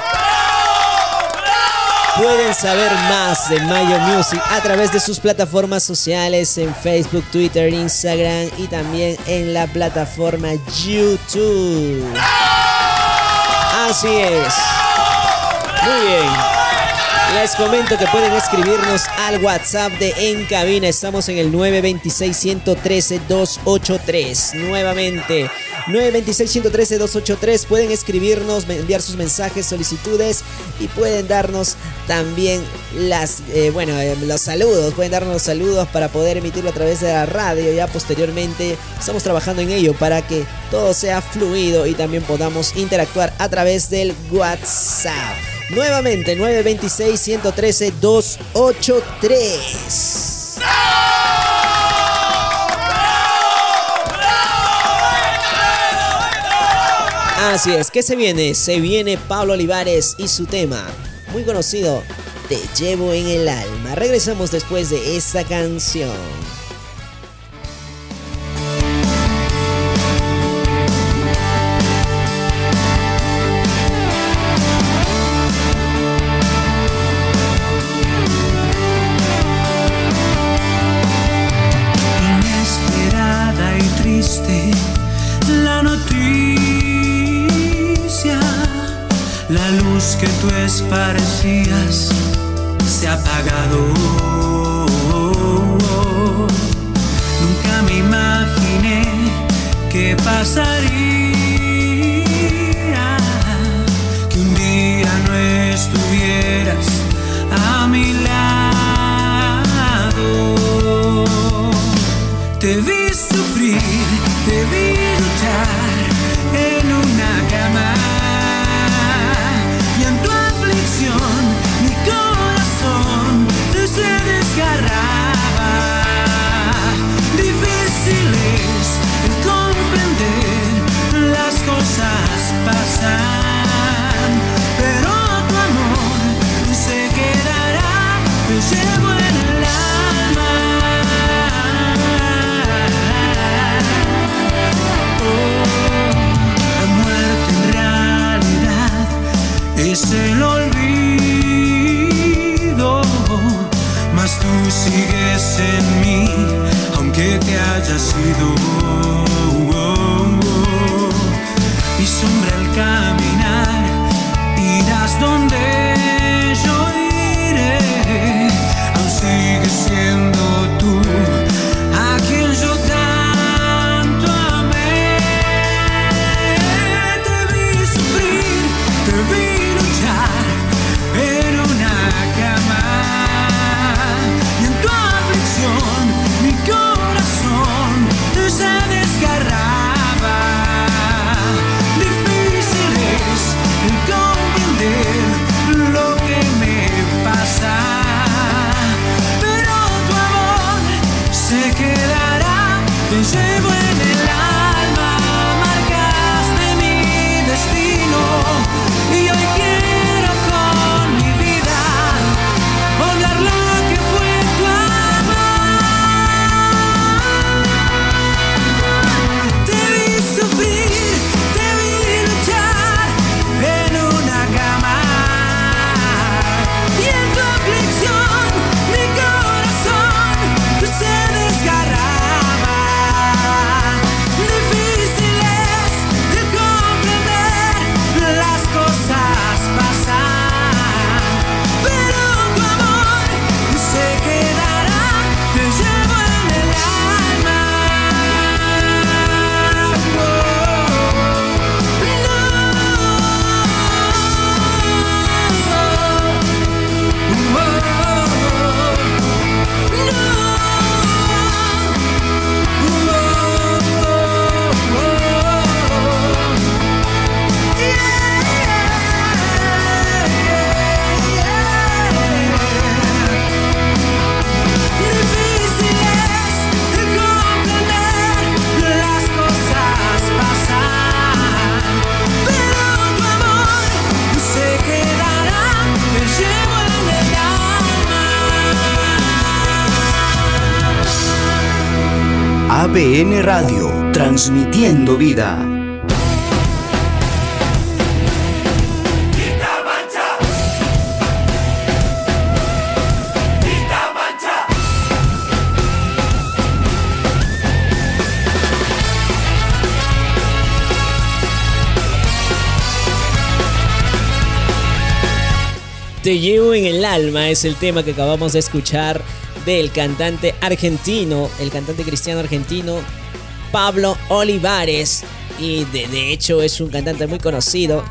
Pueden saber más de Mayo Music a través de sus plataformas sociales en Facebook, Twitter, Instagram y también en la plataforma YouTube. Así es. Muy bien. Les comento que pueden escribirnos al WhatsApp de En Cabina. Estamos en el 926-113-283. Nuevamente, 926-113-283. Pueden escribirnos, enviar sus mensajes, solicitudes y pueden darnos también las, eh, bueno, eh, los saludos. Pueden darnos los saludos para poder emitirlo a través de la radio. Ya posteriormente estamos trabajando en ello para que todo sea fluido y también podamos interactuar a través del WhatsApp. Nuevamente, 926-113-283. Así es, ¿qué se viene? Se viene Pablo Olivares y su tema, muy conocido, Te llevo en el alma. Regresamos después de esta canción. Que tú esparcías se ha apagado. Nunca me imaginé que pasaría que un día no estuvieras a mi lado. Te vi sufrir, te vi luchar mi corazón se desgarraba. Difícil es comprender las cosas pasan, sigues en mí, aunque te hayas ido. Mi sombra al caminar, irás donde Radio, transmitiendo vida. Te llevo en el alma es el tema que acabamos de escuchar del cantante argentino, el cantante cristiano argentino Pablo Olivares. Y de, hecho es un cantante muy conocido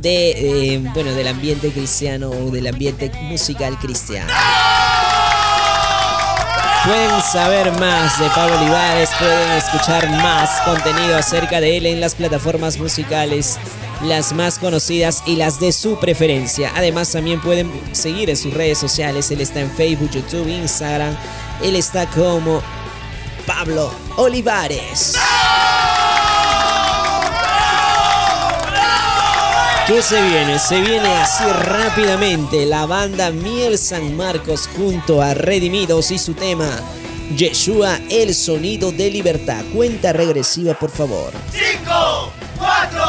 de, eh, bueno, del ambiente cristiano o del ambiente musical cristiano. Pueden saber más de Pablo Olivares, pueden escuchar más contenido acerca de él en las plataformas musicales, las más conocidas y las de su preferencia. Además también pueden seguir en sus redes sociales, él está en Facebook, YouTube, Instagram, él está como Pablo Olivares. ¿Qué se viene? Se viene así rápidamente la banda Miel San Marcos junto a Redimidos y su tema Yeshua, el sonido de libertad. Cuenta regresiva, por favor. 5, 4,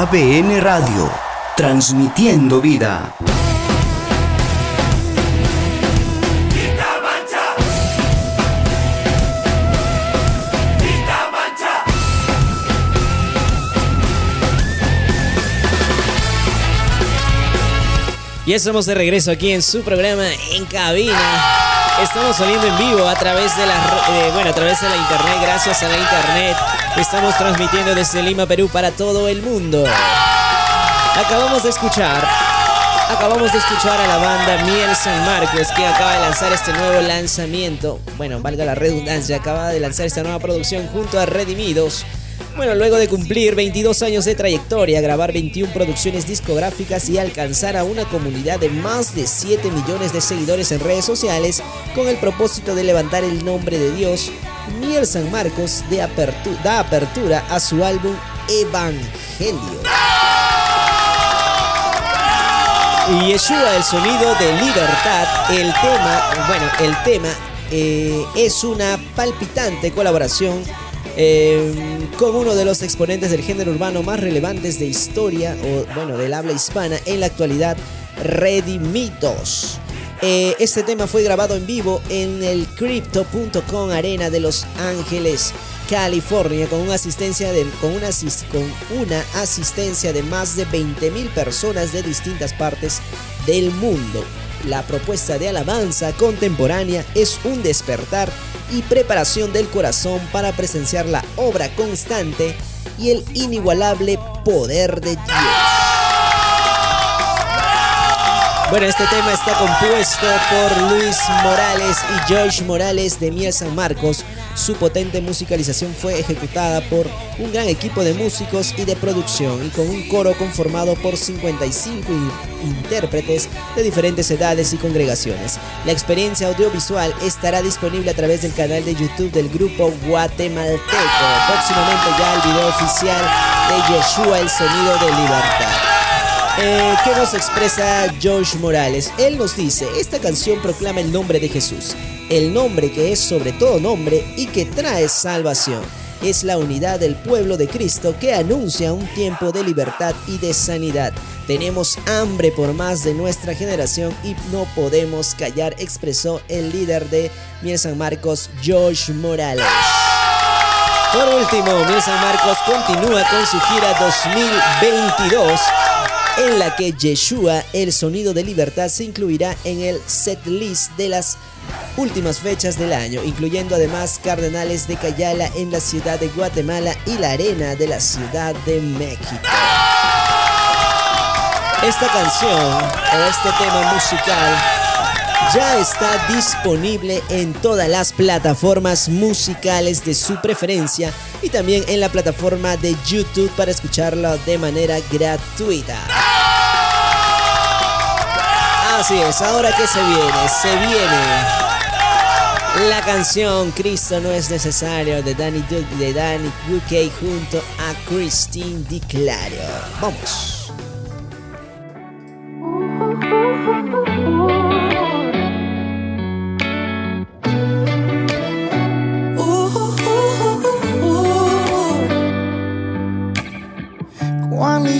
ABN Radio, transmitiendo vida. Ya estamos de regreso aquí en su programa en cabina. Estamos saliendo en vivo a través de la eh, bueno, a través de la internet, gracias a la internet. Estamos transmitiendo desde Lima, Perú para todo el mundo. Acabamos de escuchar Acabamos de escuchar a la banda Miel San Marcos que acaba de lanzar este nuevo lanzamiento. Bueno, valga la redundancia, acaba de lanzar esta nueva producción junto a Redimidos. Bueno, luego de cumplir 22 años de trayectoria, grabar 21 producciones discográficas y alcanzar a una comunidad de más de 7 millones de seguidores en redes sociales con el propósito de levantar el nombre de Dios, Miel San Marcos da apertura a su álbum Evangelio. Y Yeshua, el sonido de libertad, el tema, bueno, el tema eh, es una palpitante colaboración eh, con uno de los exponentes del género urbano más relevantes de historia, o bueno, del habla hispana en la actualidad, Redimitos. Eh, este tema fue grabado en vivo en el Crypto.com Arena de Los Ángeles, California, con una asistencia de, con con una asistencia de más de 20.000 personas de distintas partes del mundo. La propuesta de alabanza contemporánea es un despertar y preparación del corazón para presenciar la obra constante y el inigualable poder de Dios. Bueno, este tema está compuesto por Luis Morales y Josh Morales de Miel San Marcos. Su potente musicalización fue ejecutada por un gran equipo de músicos y de producción y con un coro conformado por 55 in- intérpretes de diferentes edades y congregaciones. La experiencia audiovisual estará disponible a través del canal de YouTube del grupo Guatemalteco. Próximamente ya el video oficial de Yeshua, el sonido de libertad. Eh, ¿Qué nos expresa George Morales? Él nos dice, esta canción proclama el nombre de Jesús, el nombre que es sobre todo nombre y que trae salvación. Es la unidad del pueblo de Cristo que anuncia un tiempo de libertad y de sanidad. Tenemos hambre por más de nuestra generación y no podemos callar, expresó el líder de Miel San Marcos, George Morales. Por último, Miel San Marcos continúa con su gira 2022 en la que Yeshua, el sonido de libertad, se incluirá en el set list de las últimas fechas del año, incluyendo además Cardenales de Cayala en la ciudad de Guatemala y la Arena de la Ciudad de México. Esta canción o este tema musical ya está disponible en todas las plataformas musicales de su preferencia y también en la plataforma de YouTube para escucharlo de manera gratuita. Así es, ahora que se viene, se viene la canción Cristo no es necesario de Danny Duke de Danny UK junto a Christine DiClario. Vamos.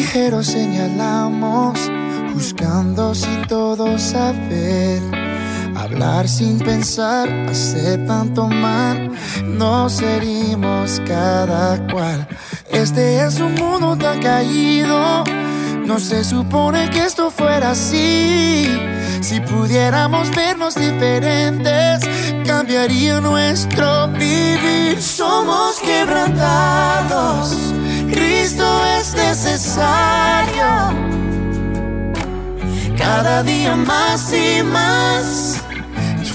Cuán ligero señalamos, buscando sin todo saber. Hablar sin pensar, hacer tanto mal, nos herimos cada cual. Este es un mundo tan caído, no se supone que esto fuera así. Si pudiéramos vernos diferentes, cambiaría nuestro vivir. Somos quebrantados, Cristo es necesario. Cada día más y más.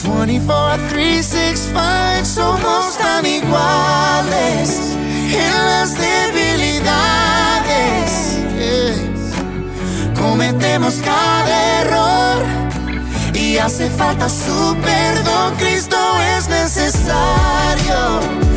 24, 365 somos tan iguales en las debilidades. Cometemos cada error y hace falta su perdón. Cristo es necesario.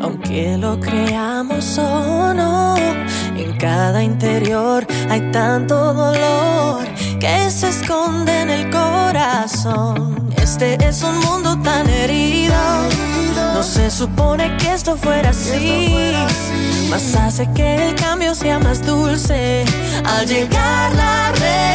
Aunque lo creamos o no. En cada interior hay tanto dolor que se esconde en el corazón. Este es un mundo tan herido. No se supone que esto fuera así. Más hace que el cambio sea más dulce. Al llegar la redención,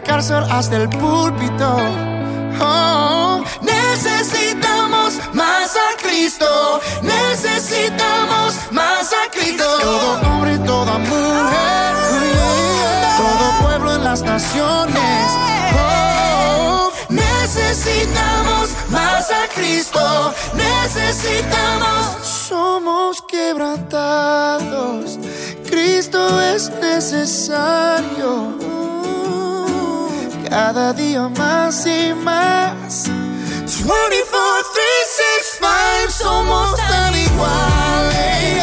cárcel hasta el púlpito. Oh, necesitamos más a Cristo, necesitamos más a Cristo. Todo hombre, toda mujer, todo pueblo en las naciones. Oh, necesitamos más a Cristo, necesitamos. Somos quebrantados, Cristo es necesario. Cada día más y más. 24, 365 somos tan iguales.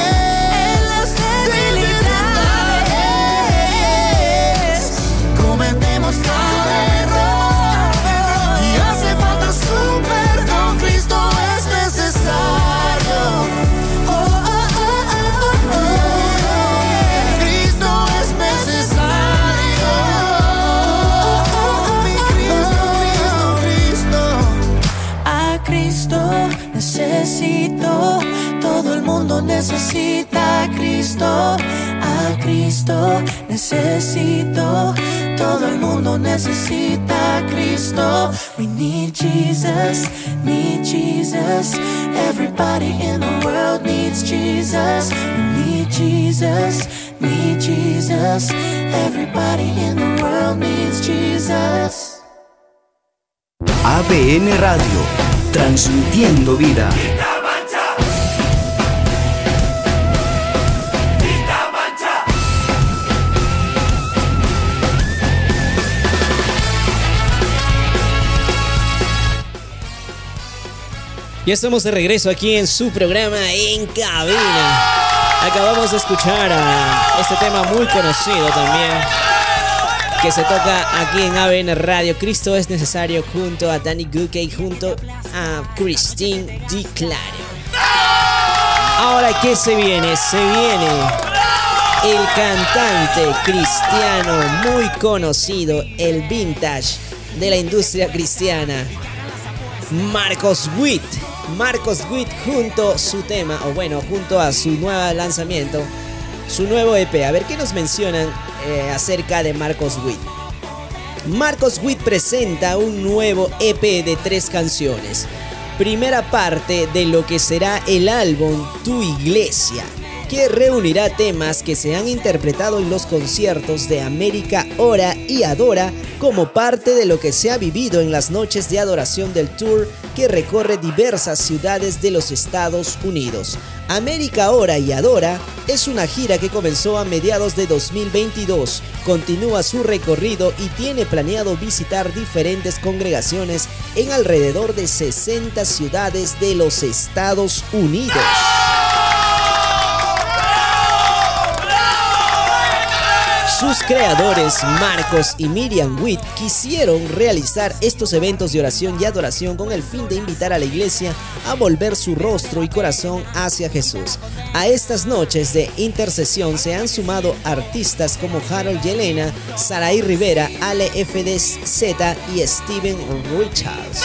Necesita a Cristo, a Cristo necesito. Todo el mundo necesita a Cristo. We need Jesus, need Jesus. Everybody in the world needs Jesus. We need Jesus, need Jesus. Everybody in the world needs Jesus. ABN Radio, transmitiendo vida. Ya estamos de regreso aquí en su programa En Cabina. Acabamos de escuchar a este tema muy conocido también que se toca aquí en ABN Radio. Cristo es necesario junto a Danny Gookey, junto a Christine DiClario. Ahora, ¿qué se viene? Se viene el cantante cristiano muy conocido, el vintage de la industria cristiana, Marcos Witt. Marcos Witt junto su tema, o bueno, junto a su nuevo lanzamiento, su nuevo EP. A ver qué nos mencionan eh, acerca de Marcos Witt. Marcos Witt presenta un nuevo EP de tres canciones. Primera parte de lo que será el álbum Tu Iglesia, que reunirá temas que se han interpretado en los conciertos de América Ora y Adora como parte de lo que se ha vivido en las noches de adoración del tour que recorre diversas ciudades de los Estados Unidos. América Ora y Adora es una gira que comenzó a mediados de 2022, continúa su recorrido y tiene planeado visitar diferentes congregaciones en alrededor de 60 ciudades de los Estados Unidos. Sus creadores, Marcos y Miriam Witt, quisieron realizar estos eventos de oración y adoración con el fin de invitar a la iglesia a volver su rostro y corazón hacia Jesús. A estas noches de intercesión se han sumado artistas como Harold Yelena, Saraí Rivera, Ale FDZ y Steven Richards.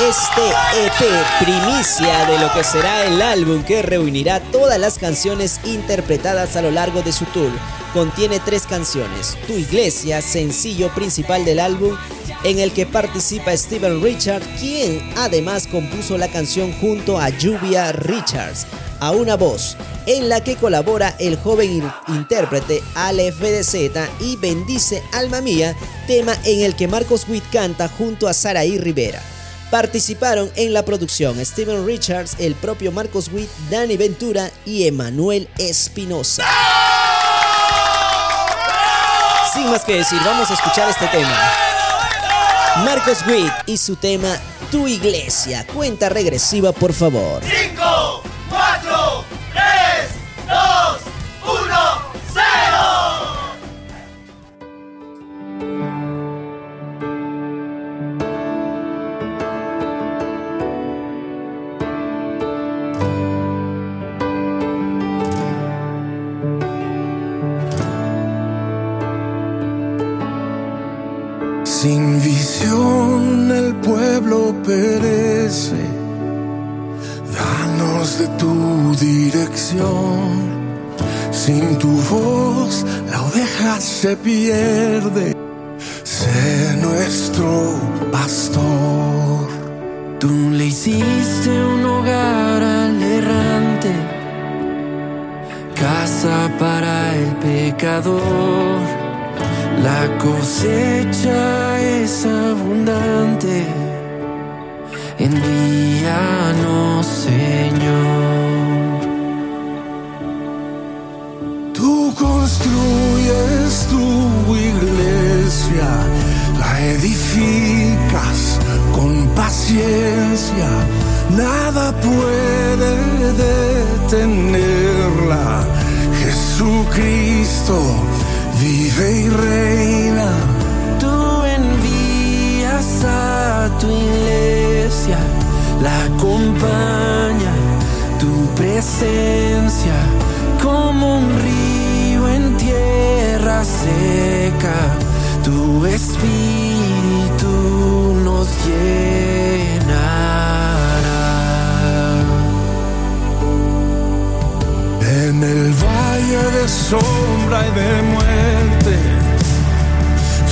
Este EP primicia de lo que será el álbum que reunirá todas las canciones interpretadas a lo largo de su tour. Contiene tres canciones, Tu Iglesia, sencillo principal del álbum, en el que participa Steven Richard, quien además compuso la canción junto a Lluvia Richards, a una voz, en la que colabora el joven intérprete Ale FDZ y Bendice Alma Mía, tema en el que Marcos Witt canta junto a Saraí Rivera. Participaron en la producción Steven Richards, el propio Marcos Witt, Danny Ventura y Emanuel Espinosa. Sin más que decir, vamos a escuchar este tema. Marcos Witt y su tema Tu Iglesia. Cuenta regresiva, por favor. 5, dirección. Sin tu voz la oveja se pierde. Sé nuestro pastor. Tú le hiciste un hogar al errante, casa para el pecador. La cosecha es abundante. Envíanos, nada puede detenerla. Jesucristo vive y reina. Tú envías a tu iglesia, la acompaña tu presencia como un río en tierra seca. Tu espíritu nos llenará. De muerte,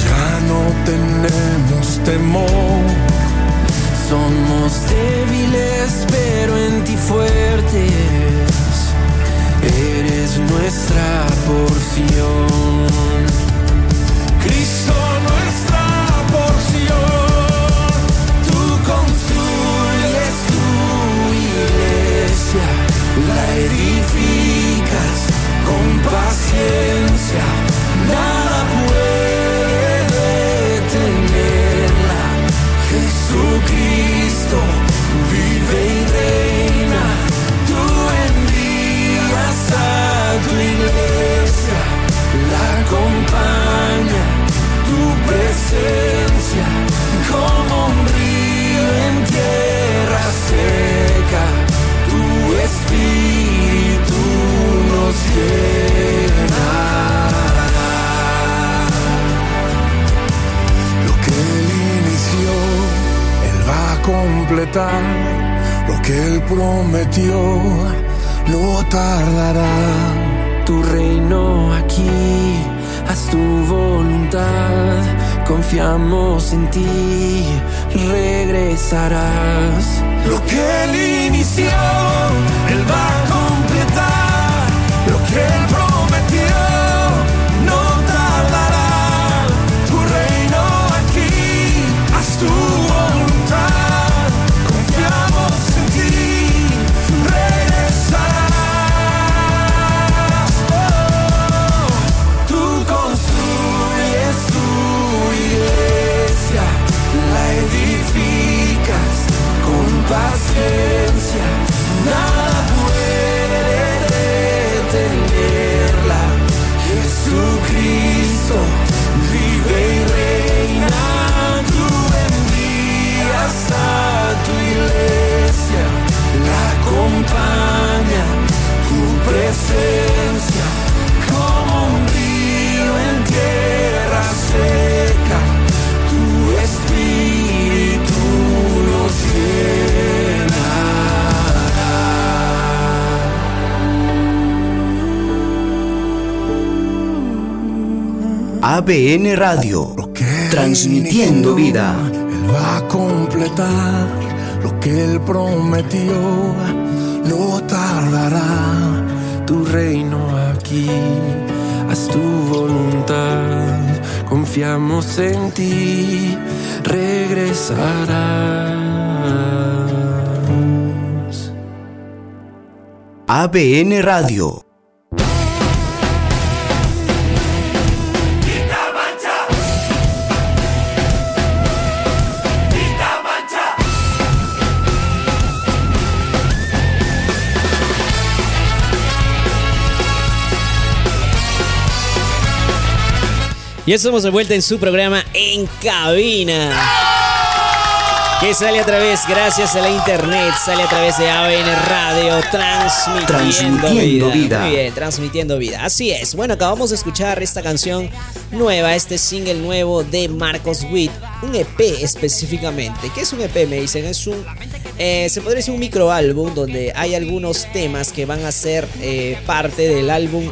ya no tenemos temor. Somos débiles, pero en ti fuertes. Eres nuestra porción. Cristo nuestra porción, Tú construyes tu iglesia, la edificas con paciencia. Completar. Lo que Él prometió, no tardará. Tu reino aquí, haz tu voluntad. Confiamos en ti, regresarás. Lo que Él inició, Él va Nada puede detenerla. Jesucristo vive y reina. Tú envías a tu iglesia, ABN Radio, transmitiendo vida. Él va a completar lo que Él prometió, no tardará. tu reino aquí, haz tu voluntad, confiamos en ti, regresarás. ABN Radio. Ya estamos de vuelta en su programa En Cabina. Que sale a través, gracias a la internet, sale a través de ABN Radio, transmitiendo, Transmitiendo vida. vida. Muy bien, transmitiendo vida. Así es. Bueno, acabamos de escuchar esta canción nueva, este single nuevo de Marcos Witt, un EP específicamente. ¿Qué es un EP? Me dicen, es un, eh, se podría decir un microálbum donde hay algunos temas que van a ser eh, parte del álbum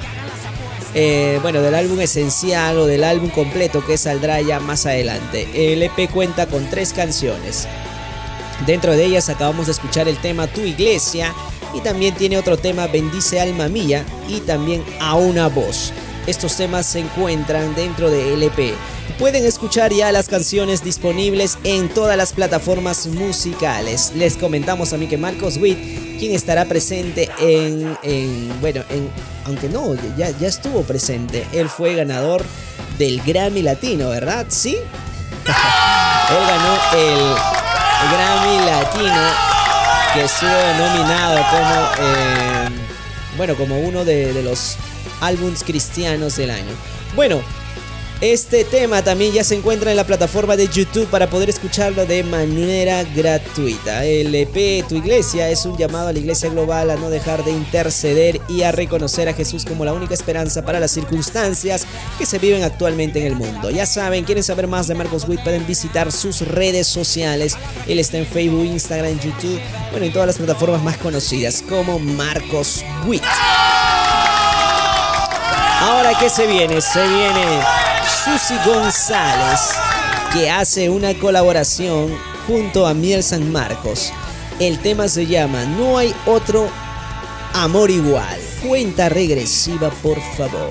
eh, bueno, del álbum esencial o del álbum completo que saldrá ya más adelante. El EP cuenta con tres canciones. Dentro de ellas acabamos de escuchar el tema Tu Iglesia y también tiene otro tema Bendice Alma Mía y también A una Voz. Estos temas se encuentran dentro de LP. Pueden escuchar ya las canciones disponibles en todas las plataformas musicales. Les comentamos a mí que Marcos Witt, quien estará presente en, en- bueno, en, aunque no, ya, ya estuvo presente. Él fue ganador del Grammy Latino, ¿verdad? ¿Sí? Él ganó el Grammy Latino que estuvo nominado como eh, bueno como uno de, los álbums cristianos del año. Bueno, este tema también ya se encuentra en la plataforma de YouTube para poder escucharlo de manera gratuita. El EP Tu Iglesia es un llamado a la iglesia global a no dejar de interceder y a reconocer a Jesús como la única esperanza para las circunstancias que se viven actualmente en el mundo. Ya saben, quieren saber más de Marcos Witt, pueden visitar sus redes sociales. Él está en Facebook, Instagram, YouTube, bueno, en todas las plataformas más conocidas como Marcos Witt. Ahora, ¿qué se viene? Se viene Susi González, que hace una colaboración junto a Miel San Marcos. El tema se llama No hay otro amor igual. Cuenta regresiva, por favor.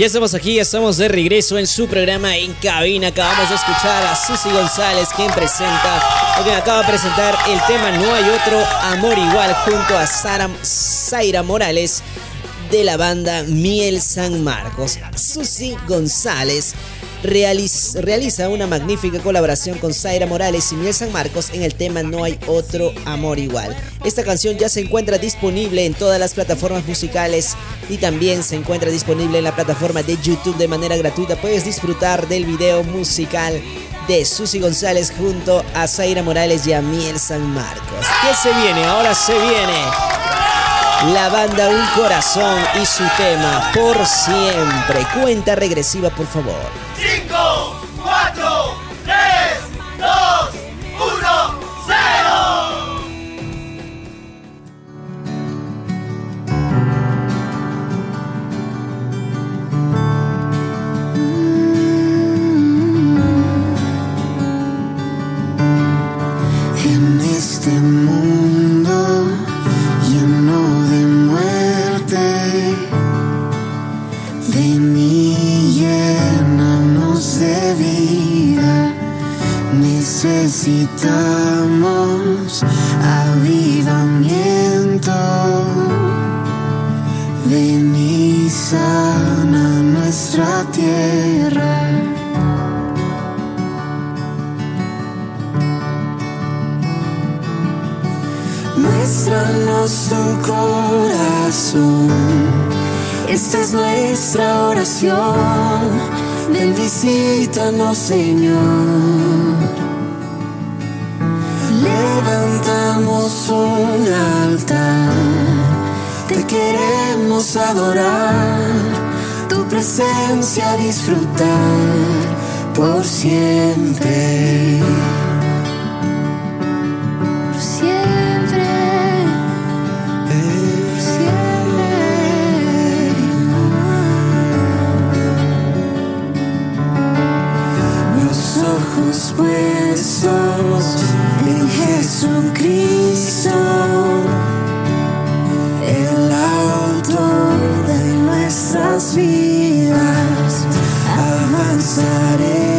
Ya estamos aquí, ya estamos de regreso en su programa En Cabina. Acabamos de escuchar a Susy González, quien presenta, o quien acaba de presentar el tema No hay otro amor igual, junto a Sara, Zaira Morales de la banda Miel San Marcos. Susy González realiz- realiza una magnífica colaboración con Zaira Morales y Miel San Marcos en el tema No hay otro amor igual. Esta canción ya se encuentra disponible en todas las plataformas musicales y también se encuentra disponible en la plataforma de YouTube de manera gratuita. Puedes disfrutar del video musical de Susy González junto a Zaira Morales y a Miel San Marcos. ¿Qué se viene? Ahora se viene la banda Un Corazón y su tema Por Siempre. Cuenta regresiva, por favor. Necesitamos avivamiento. Ven y sana nuestra tierra. Muéstranos tu corazón. Esta es nuestra oración. Ven, visítanos, Señor. Levantamos un altar. Te queremos adorar. Tu presencia disfrutar por siempre. Por siempre. Por siempre. Los ojos puestos en Jesucristo, el autor de nuestras vidas, avanzaremos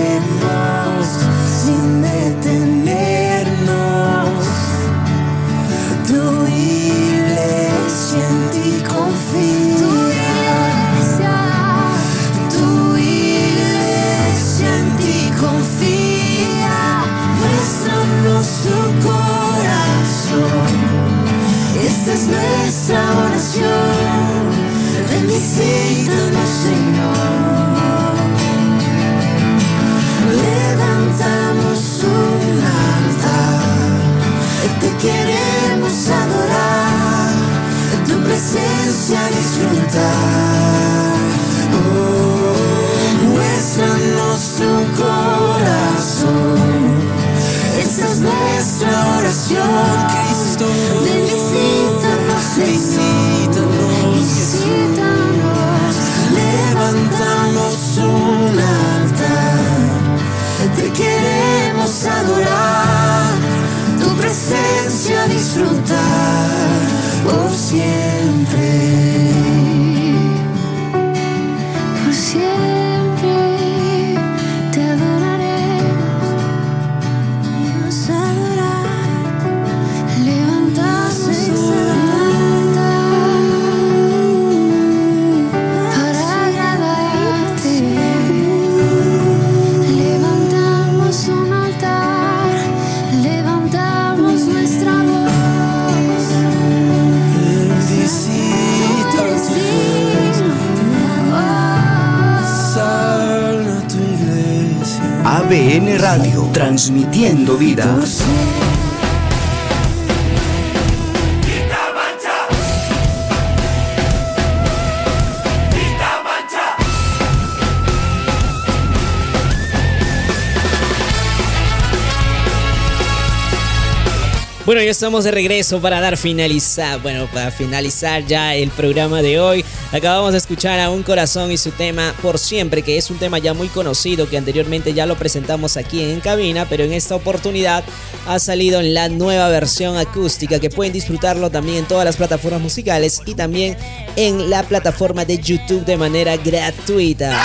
Bueno, ya estamos de regreso para dar finalizar, bueno, para finalizar ya el programa de hoy. Acabamos de escuchar a Un Corazón y su tema Por Siempre, que es un tema ya muy conocido, que anteriormente ya lo presentamos aquí en cabina, pero en esta oportunidad ha salido en la nueva versión acústica, que pueden disfrutarlo también en todas las plataformas musicales y también en la plataforma de YouTube de manera gratuita.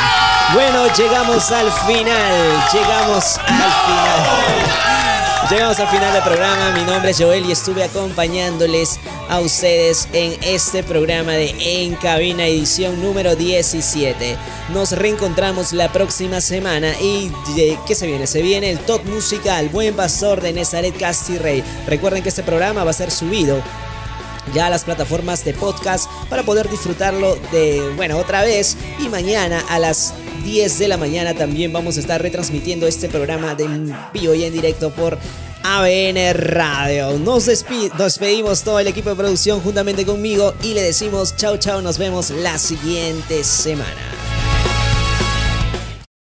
Bueno, llegamos al final, llegamos al final. Llegamos al final del programa. Mi nombre es Joel y estuve acompañándoles a ustedes en este programa de En Cabina, edición número 17. Nos reencontramos la próxima semana. ¿Y eh, qué se viene? Se viene el top musical Buen Pastor de Nazaret Castirrey. Recuerden que este programa va a ser subido ya a las plataformas de podcast para poder disfrutarlo de, bueno, otra vez. Y mañana a las 10 de la mañana también vamos a estar retransmitiendo este programa de vivo y en directo por ABN Radio. Nos, despedimos todo el equipo de producción juntamente conmigo y le decimos chao chao, nos vemos la siguiente semana.